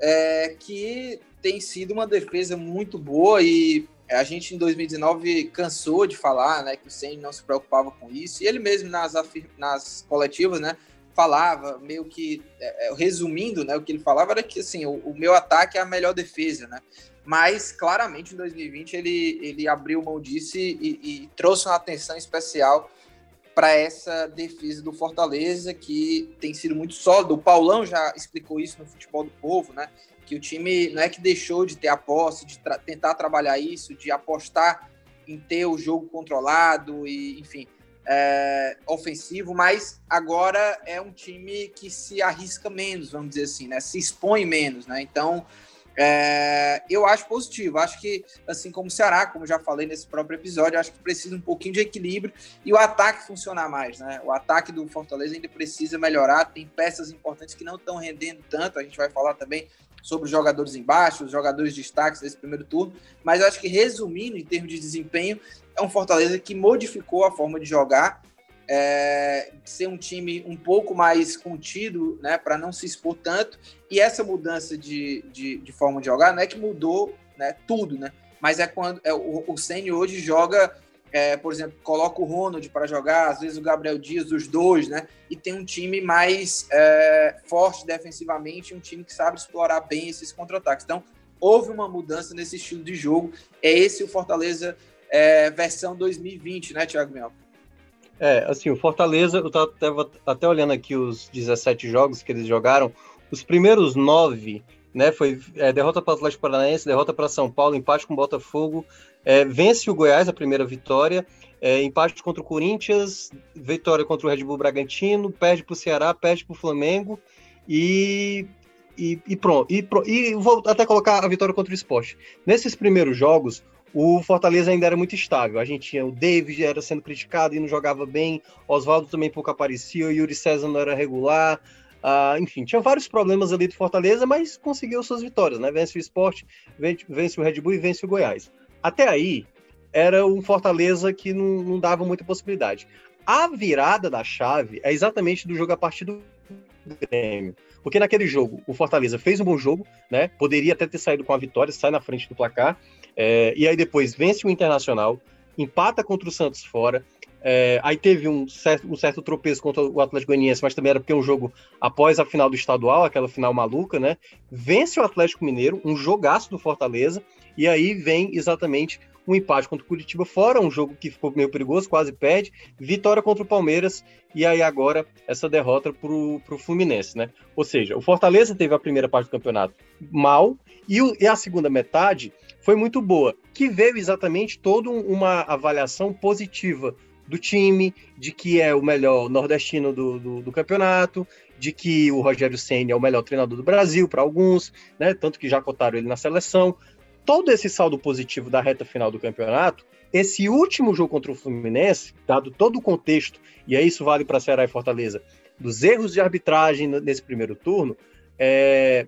é, que tem sido uma defesa muito boa e a gente em 2019 cansou de falar, né, que o Senna não se preocupava com isso, e ele mesmo nas, nas coletivas, né, falava, meio que é, é, resumindo, né, o que ele falava era que assim, o, o, meu ataque é a melhor defesa, né? Mas claramente em 2020 ele, ele abriu mão disso e, e trouxe uma atenção especial para essa defesa do Fortaleza, que tem sido muito sólido. O Paulão já explicou isso no futebol do povo, né? Que o time não é que deixou de ter a posse, de tra tentar trabalhar isso, de apostar em ter o jogo controlado e, enfim, é, ofensivo, mas agora é um time que se arrisca menos, vamos dizer assim, né? Se expõe menos, né? Então, é, eu acho positivo. Acho que, assim como o Ceará, como já falei nesse próprio episódio, acho que precisa um pouquinho de equilíbrio e o ataque funcionar mais, né? O ataque do Fortaleza ainda precisa melhorar. Tem peças importantes que não estão rendendo tanto. A gente vai falar também sobre os jogadores embaixo, os jogadores destaques desse primeiro turno. Mas eu acho que, resumindo, em termos de desempenho, é um Fortaleza que modificou a forma de jogar, é, ser um time um pouco mais contido, né, para não se expor tanto. E essa mudança de, de, de, forma de jogar não é que mudou né, tudo, né? Mas é quando é, o, o Senna hoje joga, é, por exemplo, coloca o Ronald para jogar, às vezes o Gabriel Dias, os dois, né? E tem um time mais é, forte defensivamente, um time que sabe explorar bem esses contra-ataques. Então, houve uma mudança nesse estilo de jogo. É esse o Fortaleza é, versão 2020, né, Thiago Mel? É, assim, o Fortaleza, eu tava até olhando aqui os 17 jogos que eles jogaram, os primeiros nove, né, foi é, derrota para o Atlético Paranaense, derrota para São Paulo, empate com o Botafogo, é, vence o Goiás, a primeira vitória, é, empate contra o Corinthians, vitória contra o Red Bull Bragantino, perde para o Ceará, perde para o Flamengo e, e, e, pronto. E, e vou até colocar a vitória contra o Esporte. Nesses primeiros jogos, o Fortaleza ainda era muito estável. A gente tinha o David era sendo criticado e não jogava bem, Oswaldo também pouco aparecia, o Yuri César não era regular. Uh, enfim, tinha vários problemas ali do Fortaleza, mas conseguiu suas vitórias, né? Vence o esporte, vence, vence o Red Bull e vence o Goiás. Até aí, era um Fortaleza que não, não dava muita possibilidade. A virada da chave é exatamente do jogo a partir do Grêmio. Porque naquele jogo, o Fortaleza fez um bom jogo, né? Poderia até ter saído com a vitória, sai na frente do placar. É, e aí depois vence o Internacional, empata contra o Santos fora. É, aí teve um certo, um certo tropeço contra o Atlético Goianiense, mas também era porque é um jogo após a final do estadual, aquela final maluca, né? Vence o Atlético Mineiro, um jogaço do Fortaleza, e aí vem exatamente um empate contra o Curitiba fora, um jogo que ficou meio perigoso, quase perde, vitória contra o Palmeiras e aí agora essa derrota para o Fluminense, né? Ou seja, o Fortaleza teve a primeira parte do campeonato mal e, o, e a segunda metade foi muito boa, que veio exatamente toda uma avaliação positiva do time, de que é o melhor nordestino do, do, do campeonato, de que o Rogério Senna é o melhor treinador do Brasil para alguns, né? Tanto que já cotaram ele na seleção todo esse saldo positivo da reta final do campeonato, esse último jogo contra o Fluminense, dado todo o contexto, e aí isso vale para Ceará e Fortaleza, dos erros de arbitragem nesse primeiro turno, é,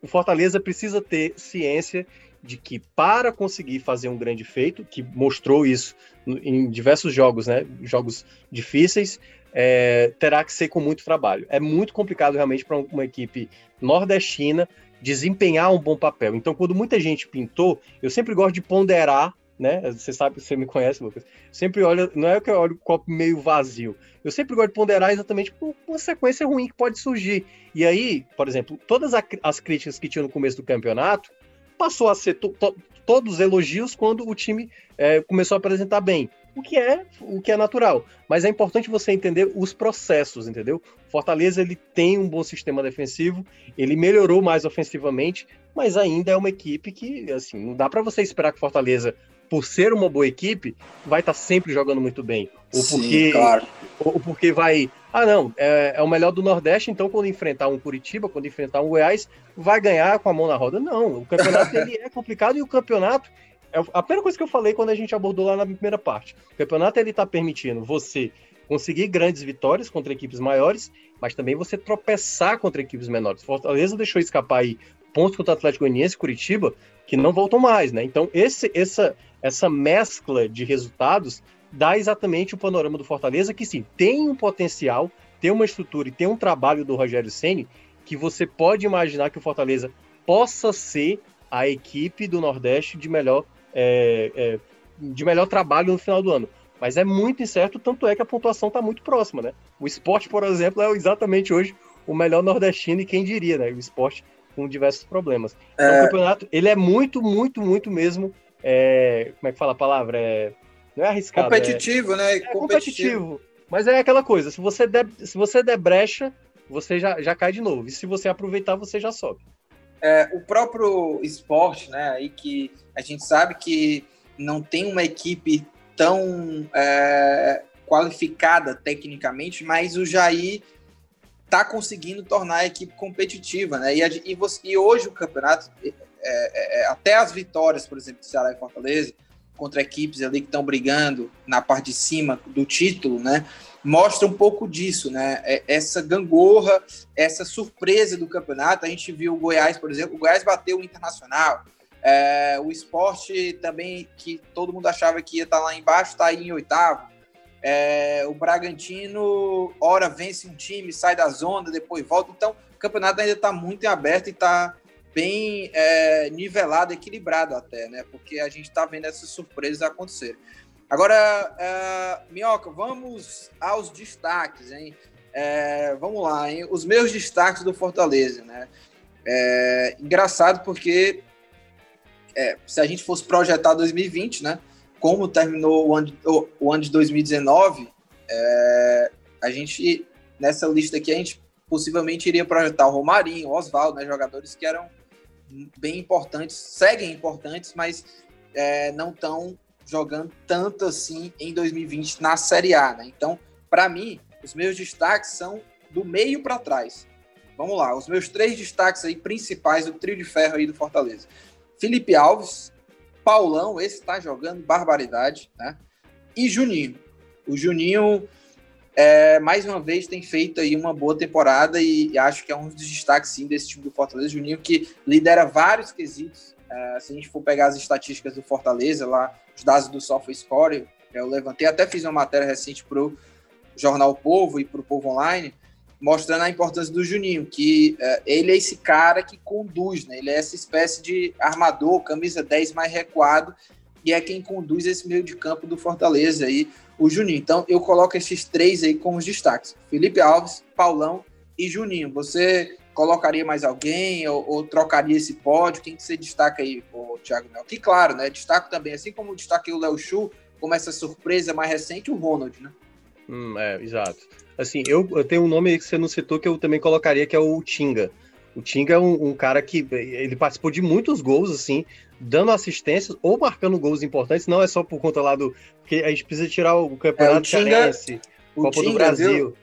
o Fortaleza precisa ter ciência de que para conseguir fazer um grande feito, que mostrou isso em diversos jogos, né, jogos difíceis, é, terá que ser com muito trabalho. É muito complicado realmente para uma equipe nordestina desempenhar um bom papel. Então, quando muita gente pintou, eu sempre gosto de ponderar, né? Você sabe, você me conhece, Lucas. Sempre olha, não é que eu olho o copo meio vazio. Eu sempre gosto de ponderar exatamente por uma sequência ruim que pode surgir. E aí, por exemplo, todas as críticas que tinha no começo do campeonato passou a ser to to todos elogios quando o time é, começou a apresentar bem o que é o que é natural. Mas é importante você entender os processos, entendeu? Fortaleza ele tem um bom sistema defensivo, ele melhorou mais ofensivamente, mas ainda é uma equipe que assim não dá para você esperar que Fortaleza por ser uma boa equipe, vai estar tá sempre jogando muito bem. Ou Sim, porque, claro. Ou porque vai. Ah, não, é, é, o melhor do Nordeste, então quando enfrentar um Curitiba, quando enfrentar um Goiás, vai ganhar com a mão na roda. Não, o campeonato ele é complicado e o campeonato é a primeira coisa que eu falei quando a gente abordou lá na primeira parte. O campeonato ele está permitindo você conseguir grandes vitórias contra equipes maiores, mas também você tropeçar contra equipes menores. Fortaleza deixou escapar aí pontos contra o Atlético Goianiense e Curitiba que não voltam mais, né? Então esse, essa, essa mescla de resultados dá exatamente o panorama do Fortaleza que sim tem um potencial, tem uma estrutura e tem um trabalho do Rogério Ceni que você pode imaginar que o Fortaleza possa ser a equipe do Nordeste de melhor é, é, de melhor trabalho no final do ano. Mas é muito incerto, tanto é que a pontuação está muito próxima, né? O esporte, por exemplo, é exatamente hoje o melhor nordestino, e quem diria, né? O esporte com diversos problemas. Então, é... o campeonato, ele é muito, muito, muito mesmo. É... como é que fala a palavra? É... não é arriscado. Competitivo, é... né? É competitivo. competitivo. Mas é aquela coisa: se você der, se você der brecha, você já, já cai de novo. E se você aproveitar, você já sobe é, o próprio esporte, né, aí que a gente sabe que não tem uma equipe tão é, qualificada tecnicamente, mas o Jair está conseguindo tornar a equipe competitiva, né? E, e, você, e hoje o campeonato, é, é, é, até as vitórias, por exemplo, do Ceará e Fortaleza, contra equipes ali que estão brigando na parte de cima do título, né? Mostra um pouco disso, né? É, essa gangorra, essa surpresa do campeonato. A gente viu o Goiás, por exemplo, o Goiás bateu o Internacional. É, o esporte também, que todo mundo achava que ia estar tá lá embaixo, está aí em oitavo. É, o Bragantino, ora vence um time, sai da zona, depois volta. Então, o campeonato ainda está muito em aberto e está bem é, nivelado, equilibrado até, né? Porque a gente está vendo essas surpresas acontecer. Agora, uh, Minhoca, vamos aos destaques, hein? É, vamos lá, hein? Os meus destaques do Fortaleza, né? É, engraçado porque é, se a gente fosse projetar 2020, né? Como terminou o ano, o, o ano de 2019, É, a gente, nessa lista aqui, a gente possivelmente iria projetar o Romarinho, o Oswaldo, né, jogadores que eram bem importantes, seguem importantes, mas é, não estão jogando tanto assim em 2020 na Série A. Né? Então, para mim, os meus destaques são do meio para trás. Vamos lá, os meus três destaques aí principais do trio de ferro aí do Fortaleza. Felipe Alves, Paulão, esse está jogando barbaridade, né? E Juninho. O Juninho, é, mais uma vez, tem feito aí uma boa temporada e, e, acho que é um dos destaques, sim, desse time do Fortaleza. Juninho que lidera vários quesitos. É, se a gente for pegar as estatísticas do Fortaleza, lá, os dados do SofaScore, eu levantei, até fiz uma matéria recente para o Jornal Povo e para o Povo Online, mostrando a importância do Juninho, que uh, ele é esse cara que conduz, né? Ele é essa espécie de armador, camisa 10 mais recuado, e é quem conduz esse meio de campo do Fortaleza aí, o Juninho. Então, eu coloco esses três aí como os destaques: Felipe Alves, Paulão e Juninho. Você colocaria mais alguém ou, ou trocaria esse pódio? Quem que você destaca aí, o Thiago Mel? Que claro, né? Destaco também, assim como destaquei o Léo Chu, como essa surpresa mais recente, o Ronald, né? Hum, é, exato. Assim, eu, eu tenho um nome que você não citou que eu também colocaria, que é o Tinga. O Tinga é um, um, cara que ele participou de muitos gols, assim, dando assistências ou marcando gols importantes. Não é só por conta lá do. Porque a gente precisa tirar o campeonato é, o Tinga, Copa Tinga, do Brasil. Viu?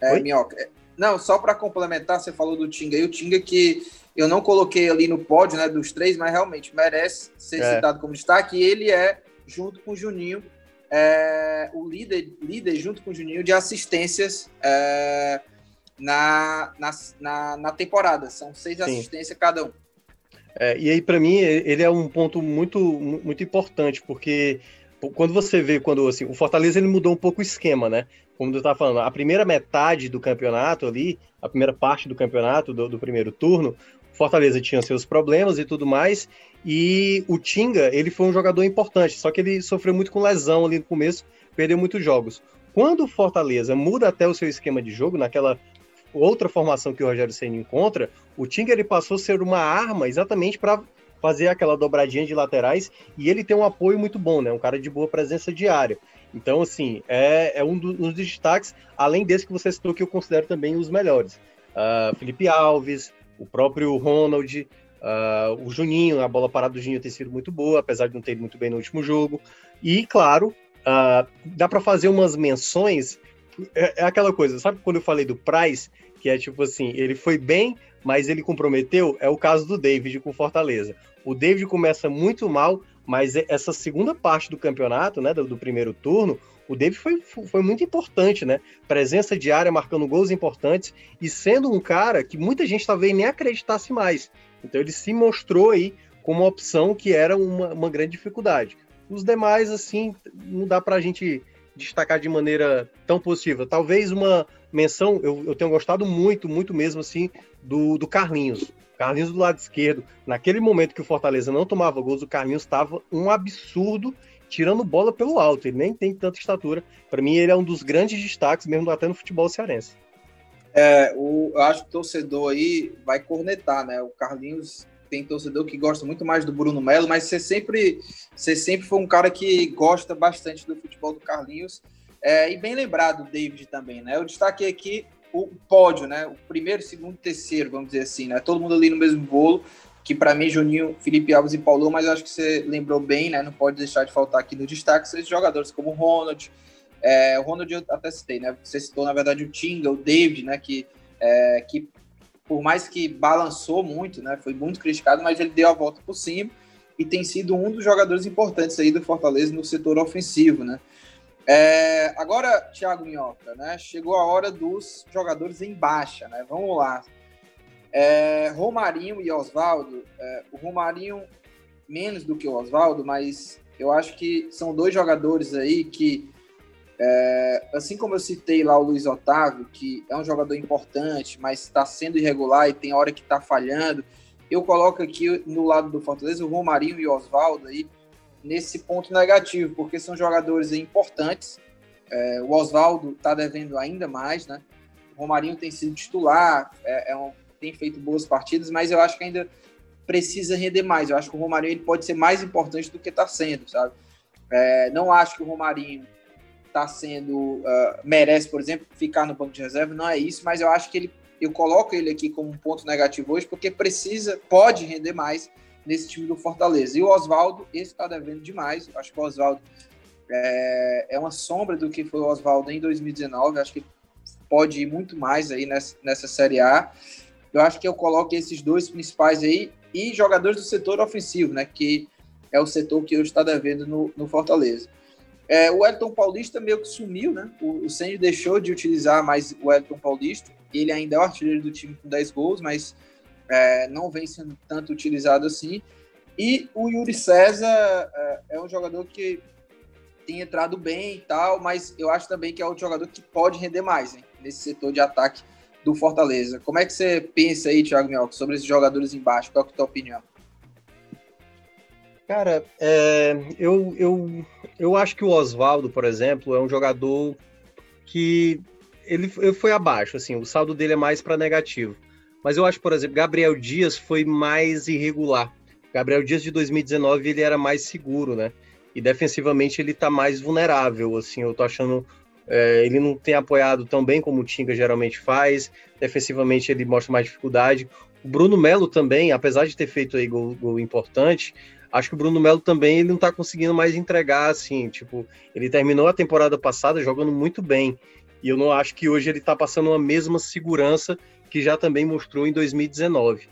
É, Minhoca. É, não, só para complementar, você falou do Tinga e o Tinga que eu não coloquei ali no pódio, né, dos três, mas realmente merece ser é. citado como destaque. E ele é, junto com o Juninho, é, o líder, líder, junto com o Juninho, de assistências é, na, na, na, na, temporada. São seis Sim. assistências cada um. É, e aí, para mim, ele é um ponto muito, muito importante, porque quando você vê, quando assim, o Fortaleza ele mudou um pouco o esquema, né? Como tu estava falando, a primeira metade do campeonato ali, a primeira parte do campeonato, do, do primeiro turno, Fortaleza tinha seus problemas e tudo mais, e o Tinga, ele foi um jogador importante, só que ele sofreu muito com lesão ali no começo, perdeu muitos jogos. Quando o Fortaleza muda até o seu esquema de jogo, naquela outra formação que o Rogério Senna encontra, o Tinga ele passou a ser uma arma exatamente para fazer aquela dobradinha de laterais e ele tem um apoio muito bom, né? Um cara de boa presença diária. Então, assim, é, é um, dos, dos destaques, além desse que você citou, que eu considero também os melhores. Uh, Felipe Alves, o próprio Ronald, uh, o Juninho, a bola parada do Juninho tem sido muito boa, apesar de não ter ido muito bem no último jogo. E, claro, uh, dá para fazer umas menções. É, é, aquela coisa, sabe quando eu falei do Price, que é tipo assim, ele foi bem, mas ele comprometeu? É o caso do David com Fortaleza. O David começa muito mal, mas essa segunda parte do campeonato, né, do, do primeiro turno, o David foi, foi muito importante, né? Presença diária, marcando gols importantes e sendo um cara que muita gente talvez nem acreditasse mais. Então ele se mostrou aí como uma opção que era uma, uma grande dificuldade. Os demais, assim, não dá para a gente destacar de maneira tão positiva. Talvez uma menção, eu, eu tenho gostado muito, muito mesmo, assim, do, do Carlinhos. Carlinhos do lado esquerdo. Naquele momento que o Fortaleza não tomava gols, o Carlinhos estava um absurdo tirando bola pelo alto. Ele nem tem tanta estatura. Para mim, ele é um dos grandes destaques, mesmo até no futebol cearense. É, o, eu acho que o torcedor aí vai cornetar, né? O Carlinhos tem torcedor que gosta muito mais do Bruno Melo, mas você sempre, você sempre foi um cara que gosta bastante do futebol do Carlinhos. É, e bem lembrado, David também, né? Eu destaquei aqui o pódio, né? O primeiro, segundo, terceiro, vamos dizer assim, né? Todo mundo ali no mesmo bolo que para mim, Juninho, Felipe Alves e Paulo, mas acho que você lembrou bem, né? Não pode deixar de faltar aqui no destaque esses jogadores como o Ronald. É, o Ronald eu até citei, né? Você citou, na verdade, o Tinga, o David, né? Que, é, que por mais que balançou muito, né? Foi muito criticado, mas ele deu a volta por cima e tem sido um dos jogadores importantes aí do Fortaleza no setor ofensivo, né? É, agora, Thiago Minhoca, né? Chegou a hora dos jogadores em baixa, né? Vamos lá. É, Romarinho e Oswaldo, é, o Romarinho menos do que o Oswaldo, mas eu acho que são dois jogadores aí que, é, assim como eu citei lá o Luiz Otávio, que é um jogador importante, mas está sendo irregular e tem hora que está falhando, eu coloco aqui no lado do Fortaleza o Romarinho e o Oswaldo aí nesse ponto negativo, porque são jogadores importantes. É, o Oswaldo está devendo ainda mais, né? O Romarinho tem sido titular, é, é um tem feito boas partidas, mas eu acho que ainda precisa render mais. Eu acho que o Romarinho ele pode ser mais importante do que está sendo, sabe? É, não acho que o Romarinho está sendo uh, merece, por exemplo, ficar no banco de reserva, não é isso, mas eu acho que ele eu coloco ele aqui como um ponto negativo hoje porque precisa, pode render mais nesse time do Fortaleza. E o Oswaldo, esse está devendo demais. Eu acho que o Oswaldo é, é, uma sombra do que foi o Oswaldo em 2019. Eu acho que pode ir muito mais aí nessa, nessa Série A. Eu acho que eu coloco esses dois principais aí e jogadores do setor ofensivo, né? Que é o setor que hoje está devendo no, no Fortaleza. É, o Elton Paulista meio que sumiu, né? O, o Sandy deixou de utilizar mais o Elton Paulista. Ele ainda é o artilheiro do time com 10 gols, mas é, não vem sendo tanto utilizado assim. E o Yuri César é, é, um jogador que tem entrado bem e tal, mas eu acho também que é outro jogador que pode render mais hein, nesse setor de ataque do Fortaleza. Como é que você pensa aí, Thiago Mioca, sobre esses jogadores embaixo? Qual é a tua opinião? Cara, é, eu, eu, eu acho que o Oswaldo, por exemplo, é um jogador que ele, ele foi abaixo, assim, o saldo dele é mais para negativo. Mas eu acho, por exemplo, Gabriel Dias foi mais irregular. Gabriel Dias de 2019 ele era mais seguro, né? E defensivamente ele tá mais vulnerável, assim, eu tô achando é, ele não tem apoiado tão bem como o Tinga geralmente faz. Defensivamente ele mostra mais dificuldade. O Bruno Melo também, apesar de ter feito aí gol, gol importante, acho que o Bruno Melo também ele não tá conseguindo mais entregar, assim, tipo, ele terminou a temporada passada jogando muito bem. E eu não acho que hoje ele tá passando a mesma segurança que já também mostrou em 2019.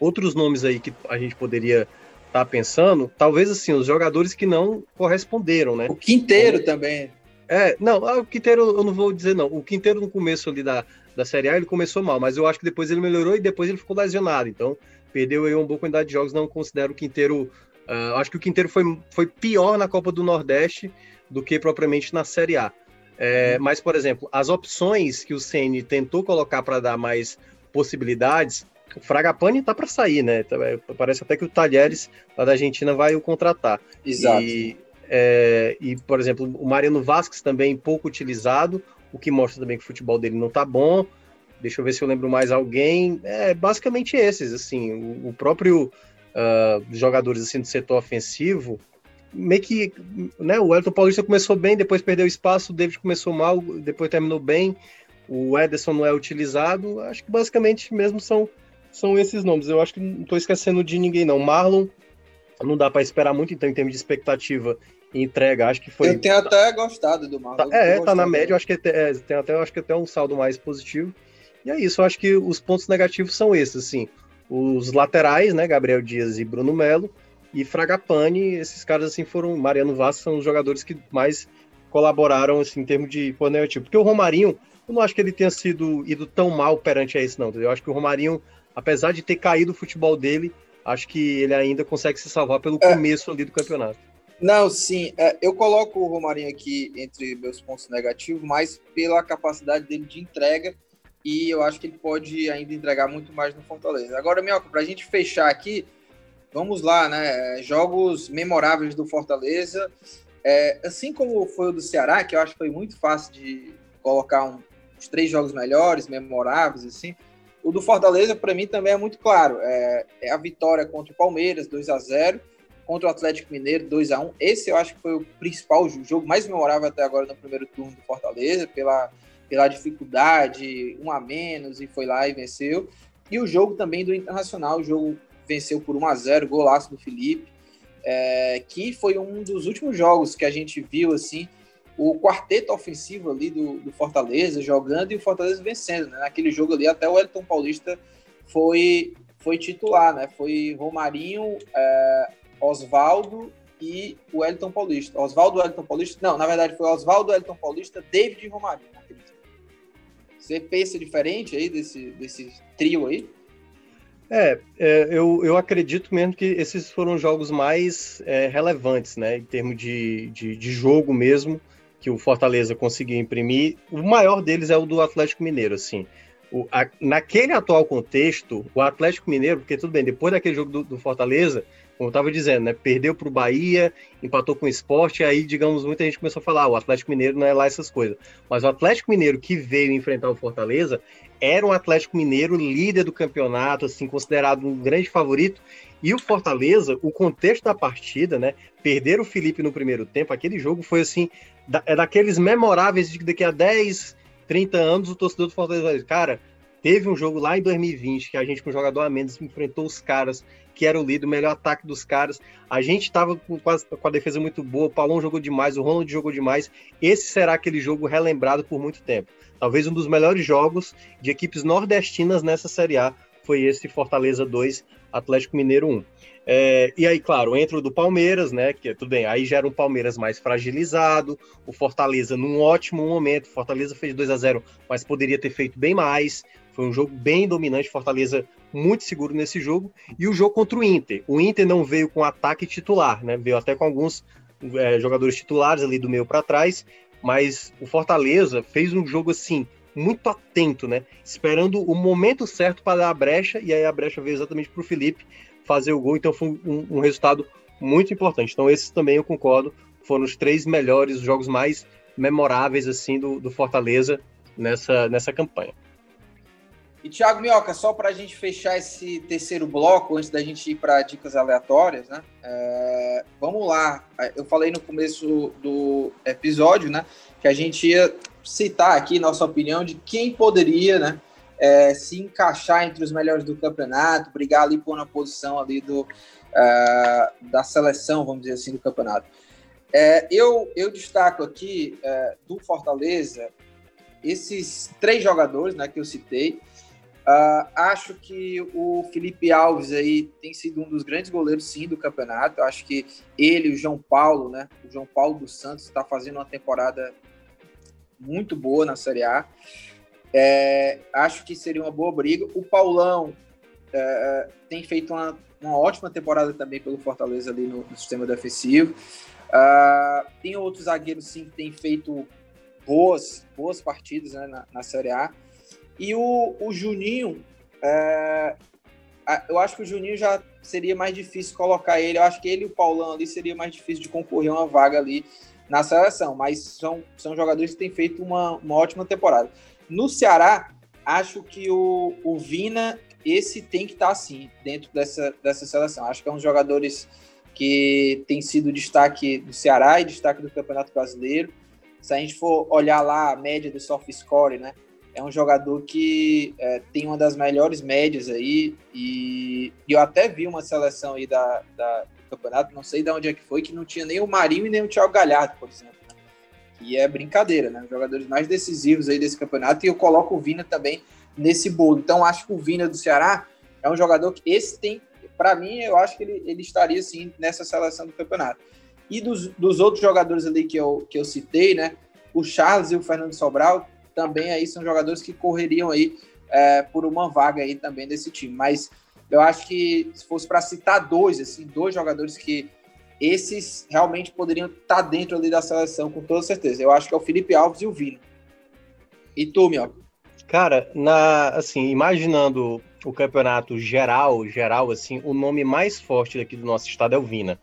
Outros nomes aí que a gente poderia estar tá pensando, talvez assim, os jogadores que não corresponderam, né? O Quinteiro também. É, não, ah, o Quinteiro eu não vou dizer não. O Quinteiro no começo ali da, da Série A ele começou mal, mas eu acho que depois ele melhorou e depois ele ficou lesionado. Então, perdeu aí uma boa quantidade de jogos, não considero o Quinteiro Uh, acho que o Quinteiro foi, foi pior na Copa do Nordeste do que propriamente na Série A. É, uhum. mas, por exemplo, as opções que o CN tentou colocar para dar mais possibilidades, o Fragapane tá para sair, né? Tá, é, parece até que o Talheres, lá da Argentina, vai o contratar. Exato. E, é, e, por exemplo, o Mariano Vasquez também pouco utilizado, o que mostra também que o futebol dele não tá bom. Deixa eu ver se eu lembro mais alguém. É basicamente esses, assim. O, o próprio uh, jogadores assim do setor ofensivo, meio que, né, o Elton Paulista começou bem, depois perdeu espaço, o David começou mal, depois terminou bem, o Ederson não é utilizado, acho que basicamente mesmo são, são esses nomes. Eu acho que não estou esquecendo de ninguém não. Marlon não dá para esperar muito, então em termos de expectativa e entrega, acho que foi. Eu tenho até gostado do Marlon. Tá, é, tá na média, eu acho que é, tem até, acho que até um saldo mais positivo. E é isso, eu acho que os pontos negativos são esses, assim. Os laterais, né, Gabriel Dias e Bruno Melo, e Fragapane, esses caras assim foram, Mariano Vaz são os jogadores que mais colaboraram assim, em termos de negativo. Porque o Romarinho, eu não acho que ele tenha sido ido tão mal perante a isso, não. Eu acho que o Romarinho, apesar de ter caído o futebol dele, acho que ele ainda consegue se salvar pelo é. começo ali do campeonato. Não, sim. É, eu coloco o Romarinho aqui entre meus pontos negativos, mas pela capacidade dele de entrega e eu acho que ele pode ainda entregar muito mais no Fortaleza. Agora, Mioca, para a gente fechar aqui, vamos lá, né? Jogos memoráveis do Fortaleza. É, assim como foi o do Ceará, que eu acho que foi muito fácil de colocar um, os três jogos melhores, memoráveis, assim. O do Fortaleza, para mim, também é muito claro. É, é, a vitória contra o Palmeiras, 2 a 0 contra o Atlético Mineiro, 2 a 1 Esse eu acho que foi o principal jogo mais memorável até agora no primeiro turno do Fortaleza, pela pela dificuldade, um a menos, e foi lá e venceu. E o jogo também do Internacional, o jogo venceu por 1 a 0 golaço do Felipe, é, que foi um dos últimos jogos que a gente viu, assim, o quarteto ofensivo ali do, do Fortaleza jogando e o Fortaleza vencendo, né? Naquele jogo ali, até o Elton Paulista foi, foi titular, né? Foi Romarinho, é, Oswaldo e o Elton Paulista. Oswaldo, Elton Paulista, não, na verdade foi Oswaldo, Elton Paulista, David e Romarinho. Você pensa diferente aí desse, desse trio aí? É, é, eu, eu acredito mesmo que esses foram jogos mais é, relevantes, né, em termos de, de, de, jogo mesmo, que o Fortaleza conseguiu imprimir. O maior deles é o do Atlético Mineiro, assim. O, a, naquele atual contexto, o Atlético Mineiro, porque tudo bem, depois daquele jogo do, do Fortaleza, como eu estava dizendo, né? Perdeu para o Bahia, empatou com o esporte, aí, digamos, muita gente começou a falar: ah, o Atlético Mineiro não é lá essas coisas. Mas o Atlético Mineiro que veio enfrentar o Fortaleza era um Atlético Mineiro líder do campeonato, assim, considerado um grande favorito. E o Fortaleza, o contexto da partida, né? Perder o Felipe no primeiro tempo, aquele jogo foi assim, da, é daqueles memoráveis de que daqui a 10, 30 anos o torcedor do Fortaleza vai dizer, cara, teve um jogo lá em 2020 que a gente com o jogador a menos enfrentou os caras que era o líder, o melhor ataque dos caras. A gente estava com, com, a defesa muito boa, o Paulão jogou demais, o Ronald jogou demais. Esse será aquele jogo relembrado por muito tempo. Talvez um dos melhores jogos de equipes nordestinas nessa Série A foi esse Fortaleza 2, Atlético Mineiro 1. É, e aí, claro, entra o do Palmeiras, né? Que tudo bem, aí já era um Palmeiras mais fragilizado, o Fortaleza num ótimo momento. Fortaleza fez 2 a 0 mas poderia ter feito bem mais. Foi um jogo bem dominante, Fortaleza muito seguro nesse jogo. E o jogo contra o Inter. O Inter não veio com ataque titular, né? Veio até com alguns é, jogadores titulares ali do meio para trás, mas o Fortaleza fez um jogo assim muito atento, né? Esperando o momento certo para dar a brecha, e aí a brecha veio exatamente para o Felipe fazer o gol, então foi um, um, resultado muito importante. Então, esses também eu concordo, foram os três melhores, os jogos mais memoráveis assim do, do Fortaleza nessa, nessa campanha. E Thiago Minhoca, só para a gente fechar esse terceiro bloco, antes da gente ir para dicas aleatórias, né? É, vamos lá. Eu falei no começo do episódio, né? Que a gente ia citar aqui nossa opinião de quem poderia, né? É, se encaixar entre os melhores do campeonato, brigar ali por uma posição ali do, uh, da seleção, vamos dizer assim, do campeonato. É, eu, eu destaco aqui é, do Fortaleza esses três jogadores né, que eu citei, Uh, acho que o Felipe Alves aí tem sido um dos grandes goleiros, sim, do campeonato. Acho que ele, o João Paulo, né? O João Paulo dos Santos está fazendo uma temporada muito boa na Série A. É, acho que seria uma boa briga. O Paulão é, tem feito uma, uma, ótima temporada também pelo Fortaleza ali no, no sistema defensivo. Uh, tem outros zagueiros, sim, que têm feito boas, boas partidas né, na, na Série A. E o, o Juninho, é, eu acho que o Juninho já seria mais difícil colocar ele. Eu acho que ele e o Paulão ali seria mais difícil de concorrer uma vaga ali na seleção. Mas são, são jogadores que têm feito uma, uma ótima temporada. No Ceará, acho que o, o Vina, esse tem que estar tá, assim, dentro dessa, dessa seleção. Acho que é um dos jogadores que tem sido destaque do Ceará e destaque do Campeonato Brasileiro. Se a gente for olhar lá a média do soft score, né? É um jogador que é, tem uma das melhores médias aí e, e, eu até vi uma seleção aí da, da, do campeonato, não sei de onde é que foi, que não tinha nem o Marinho e nem o Thiago Galhardo, por exemplo. Né? E é brincadeira, né? Os jogadores mais decisivos aí desse campeonato e eu coloco o Vina também nesse bolo. Então acho que o Vina do Ceará é um jogador que esse tem, para mim, eu acho que ele, ele estaria sim nessa seleção do campeonato. E dos, dos outros jogadores ali que eu, que eu citei, né? O Charles e o Fernando Sobral também aí são jogadores que correriam aí é, por uma vaga aí também desse time. Mas eu acho que se fosse para citar dois, assim, dois jogadores que esses realmente poderiam estar tá dentro ali da seleção com toda certeza. Eu acho que é o Felipe Alves e o Vina. E tu, meu? Cara, na assim, imaginando o campeonato geral, geral assim, o nome mais forte daqui do nosso estado é o Vina.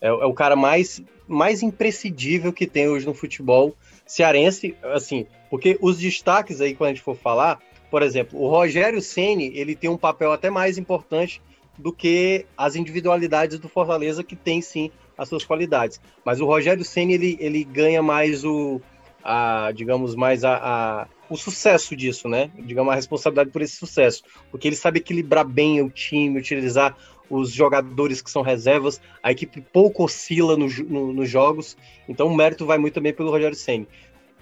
É, é o cara mais mais imprescindível que tem hoje no futebol cearense, assim, porque os destaques aí, quando a gente for falar, por exemplo, o Rogério Ceni ele tem um papel até mais importante do que as individualidades do Fortaleza, que tem sim as suas qualidades. Mas o Rogério Ceni ele, ele ganha mais o, a, digamos, mais a, a, o sucesso disso, né? Digamos, a responsabilidade por esse sucesso. Porque ele sabe equilibrar bem o time, utilizar os jogadores que são reservas, a equipe pouco oscila no, no, nos jogos, então o mérito vai muito também pelo Rogério Senni.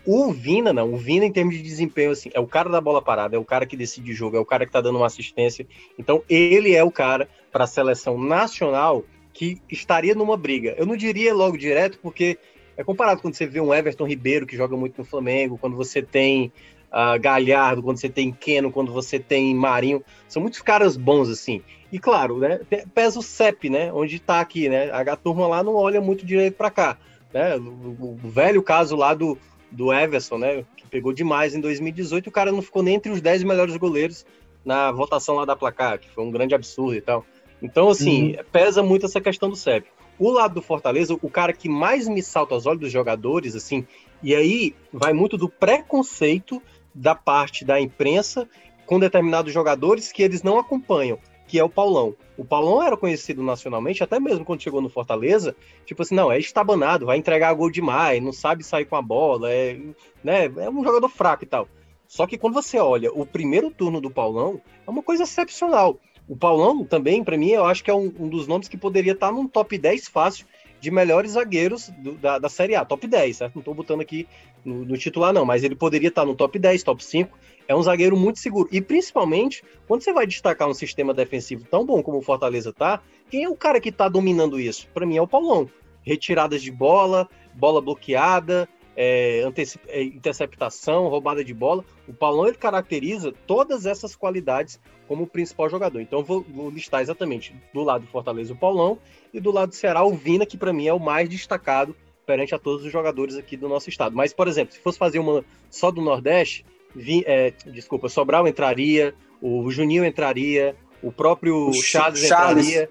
O Vina, não. O Vina, em termos de desempenho, assim, é o cara da bola parada, é o cara que decide o jogo, é o cara que tá dando uma assistência. Então, ele é o cara para a seleção nacional que estaria numa briga. Eu não diria logo direto, porque é comparado quando você vê um Everton Ribeiro, que joga muito no Flamengo, quando você tem uh, Galhardo, quando você tem Keno, quando você tem Marinho. São muitos caras bons, assim. E claro, né, pesa o CEP, né? Onde tá aqui, né? A turma lá não olha muito direito para cá. Né? O, o velho caso lá do do Everson, né? Que pegou demais em 2018, o cara não ficou nem entre os 10 melhores goleiros na votação lá da placar, que foi um grande absurdo e tal. Então, assim, uhum. pesa muito essa questão do CEP. O lado do Fortaleza, o cara que mais me salta aos olhos dos jogadores, assim, e aí vai muito do preconceito da parte da imprensa com determinados jogadores que eles não acompanham, que é o Paulão. O Paulão era conhecido nacionalmente, até mesmo quando chegou no Fortaleza, tipo assim, não, é estabanado, vai entregar gol demais, não sabe sair com a bola, é, né, é um jogador fraco e tal. Só que quando você olha o primeiro turno do Paulão, é uma coisa excepcional. O Paulão também, para mim, eu acho que é um, um, dos nomes que poderia estar num top 10 fácil de melhores zagueiros do, da, da Série A, top 10, certo? Não estou botando aqui no, no, titular, não, mas ele poderia estar no top 10, top 5. É um zagueiro muito seguro. E principalmente, quando você vai destacar um sistema defensivo tão bom como o Fortaleza tá, quem é o cara que está dominando isso? Para mim é o Paulão. Retiradas de bola, bola bloqueada, é, é, interceptação, roubada de bola. O Paulão ele caracteriza todas essas qualidades como principal jogador. Então vou, vou, listar exatamente do lado do Fortaleza o Paulão e do lado do Ceará o Vina, que para mim é o mais destacado perante a todos os jogadores aqui do nosso estado. Mas, por exemplo, se fosse fazer uma só do Nordeste, vi, é, desculpa, Sobral entraria, o Juninho entraria, o próprio o Charles, Charles entraria.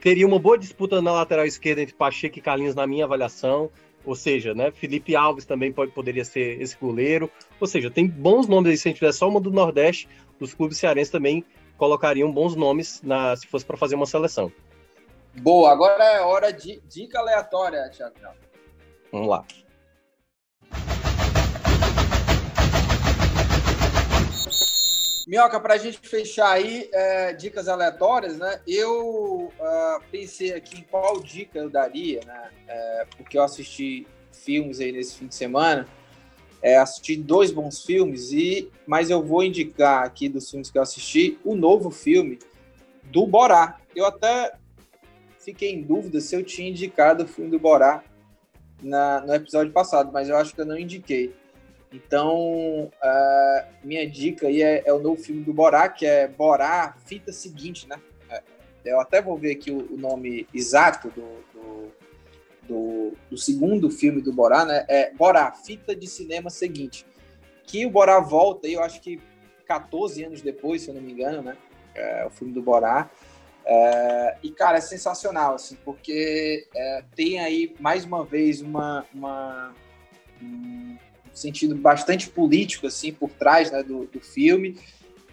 Teria uma boa disputa na lateral esquerda entre Pacheco e Carlinhos, na minha avaliação. Ou seja, né, Felipe Alves também pode, poderia ser esse goleiro. Ou seja, tem bons nomes aí. Se a gente tiver só uma do Nordeste, os clubes cearenses também colocariam bons nomes na, se fosse para fazer uma seleção. Boa, agora é hora de dica aleatória, Thiago. Vamos lá. Minhoca, para a gente fechar aí, é, dicas aleatórias, né? Eu uh, pensei aqui em qual dica eu daria, né? É, porque eu assisti filmes aí nesse fim de semana, é, assisti dois bons filmes, e mas eu vou indicar aqui dos filmes que eu assisti o novo filme do Borá. Eu até fiquei em dúvida se eu tinha indicado o filme do Borá na, no episódio passado, mas eu acho que eu não indiquei. Então, uh, minha dica aí é, é, o novo filme do Borá, que é Borá, fita seguinte, né? É, eu até vou ver aqui o, o nome exato do, do, do, do, segundo filme do Borá, né? É Borá, fita de cinema seguinte. Que o Borá volta, eu acho que 14 anos depois, se eu não me engano, né? É, o filme do Borá. É, e, cara, é sensacional, assim, porque é, tem aí, mais uma vez, uma, uma um, sentido bastante político assim por trás né, do, do filme.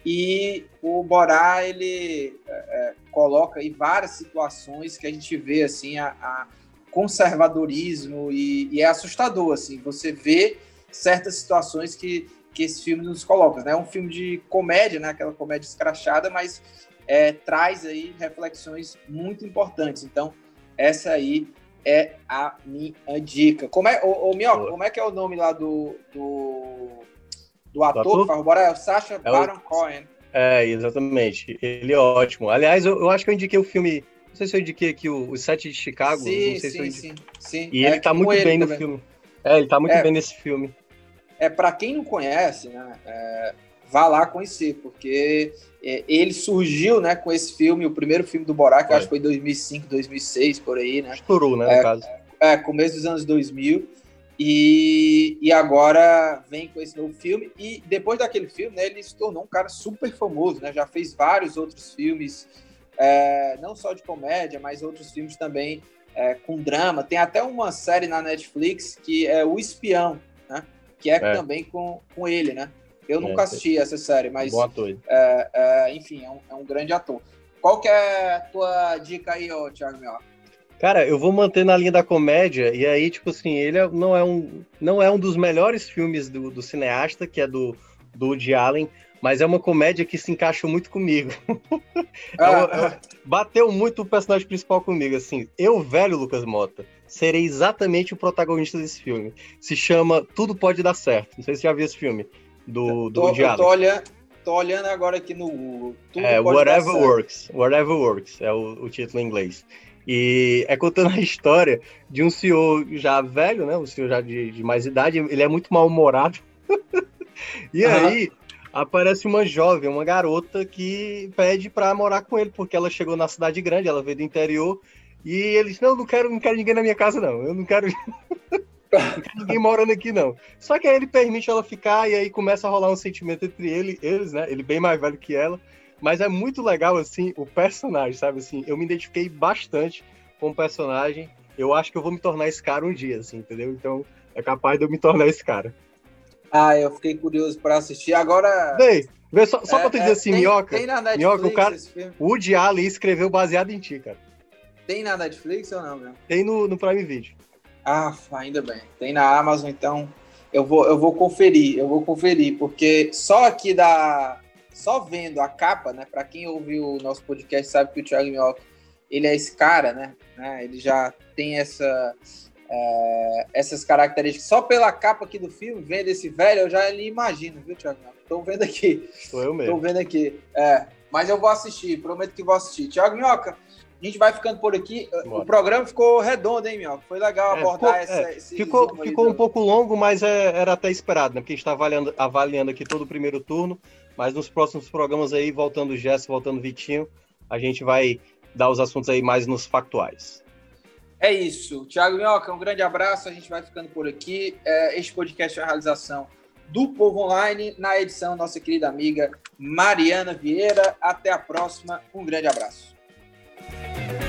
E o Borá ele é, é, coloca aí várias situações que a gente vê assim a, a conservadorismo e, e, é assustador assim você vê certas situações que, que esse filme nos coloca né? É um filme de comédia né? Aquela comédia escrachada mas é, traz aí reflexões muito importantes. Então essa aí é a minha dica. Como é, ô, ô Minhoca, como é que é o nome lá do, do, do ator, ator? que faz o É o Sacha é Baron o... Cohen. É, exatamente. Ele é ótimo. Aliás, eu, eu, acho que eu indiquei o filme. Não sei se eu indiquei aqui o, o Sete de Chicago. Sim, não sei sim, se eu indiquei. sim, sim. E é, ele tá muito ele bem também. no filme. É, ele tá muito é, bem nesse filme. É, para quem não conhece, né? É, vá lá conhecer, porque é, ele surgiu, né, com esse filme, o primeiro filme do Borá, que acho que foi 2005, 2006, por aí, né? Estourou, né, no é, caso. É, começo dos anos 2000. E, e agora vem com esse novo filme. E depois daquele filme, né, ele se tornou um cara super famoso, né? Já fez vários outros filmes, é, não só de comédia, mas outros filmes também é, com drama. Tem até uma série na Netflix que é O Espião, né? Que é, é. também com, com ele, né? Eu nunca é, assisti essa série, mas. Bom ator. É, é, enfim, é um, é um, grande ator. Qual que é a tua dica aí, ô, Thiago? Cara, eu vou manter na linha da comédia, e aí, tipo assim, ele é, não é um, não é um dos melhores filmes do, do cineasta, que é do, do Woody Allen, mas é uma comédia que se encaixa muito comigo. Ah, bateu muito o personagem principal comigo, assim. Eu, velho Lucas Mota, serei exatamente o protagonista desse filme. Se chama Tudo Pode Dar Certo. Não sei se você já viu esse filme do, do tô, diálogo. Tô olhando, tô olhando agora aqui no Google. é, Whatever Works. Whatever Works é o, o, título em inglês. E é contando a história de um senhor já velho, né? Um senhor já de, de mais idade. Ele é muito mal-humorado. e uhum. aí aparece uma jovem, uma garota que pede para morar com ele, porque ela chegou na cidade grande, ela veio do interior. E ele disse, não, não quero, não quero ninguém na minha casa, não. Eu não quero. Tem ninguém morando aqui, não. Só que aí ele permite ela ficar e aí começa a rolar um sentimento entre ele, eles, né? Ele bem mais velho que ela. Mas é muito legal, assim, o personagem, sabe? Assim, eu me identifiquei bastante com o personagem. Eu acho que eu vou me tornar esse cara um dia, assim, entendeu? Então, é capaz de eu me tornar esse cara. Ah, eu fiquei curioso para assistir. Agora. Vê, vê só, só é, pra tu dizer é, assim, tem, Minhoca. Tem na Netflix Minhoca, o cara. O Allen escreveu baseado em ti, cara. Tem na Netflix ou não, meu? Tem no, no Prime Video. Ah, ainda bem. Tem na Amazon, então eu vou, eu vou conferir, eu vou conferir, porque só aqui da. Só vendo a capa, né? Para quem ouviu o nosso podcast sabe que o Thiago Minhoca, ele é esse cara, né? né ele já tem essa, é, essas características. Só pela capa aqui do filme, vendo esse velho, eu já lhe imagino, viu, Thiago? Tô vendo aqui. Sou eu mesmo. Tô vendo aqui. É, mas eu vou assistir, prometo que vou assistir. Thiago Minhoca, a gente vai ficando por aqui. Bora. O programa ficou redondo, hein, Minhoca? Foi legal é, abordar ficou, essa, é, Ficou, ficou um pouco longo, mas é, era até esperado, né? Porque a gente está avaliando, avaliando aqui todo o primeiro turno. Mas nos próximos programas aí, voltando o Gesso, voltando o Vitinho, a gente vai dar os assuntos aí mais nos factuais. É isso. Tiago Minhoca, um grande abraço. A gente vai ficando por aqui. É, este podcast é a realização do Povo Online, na edição nossa querida amiga Mariana Vieira. Até a próxima. Um grande abraço. Bye.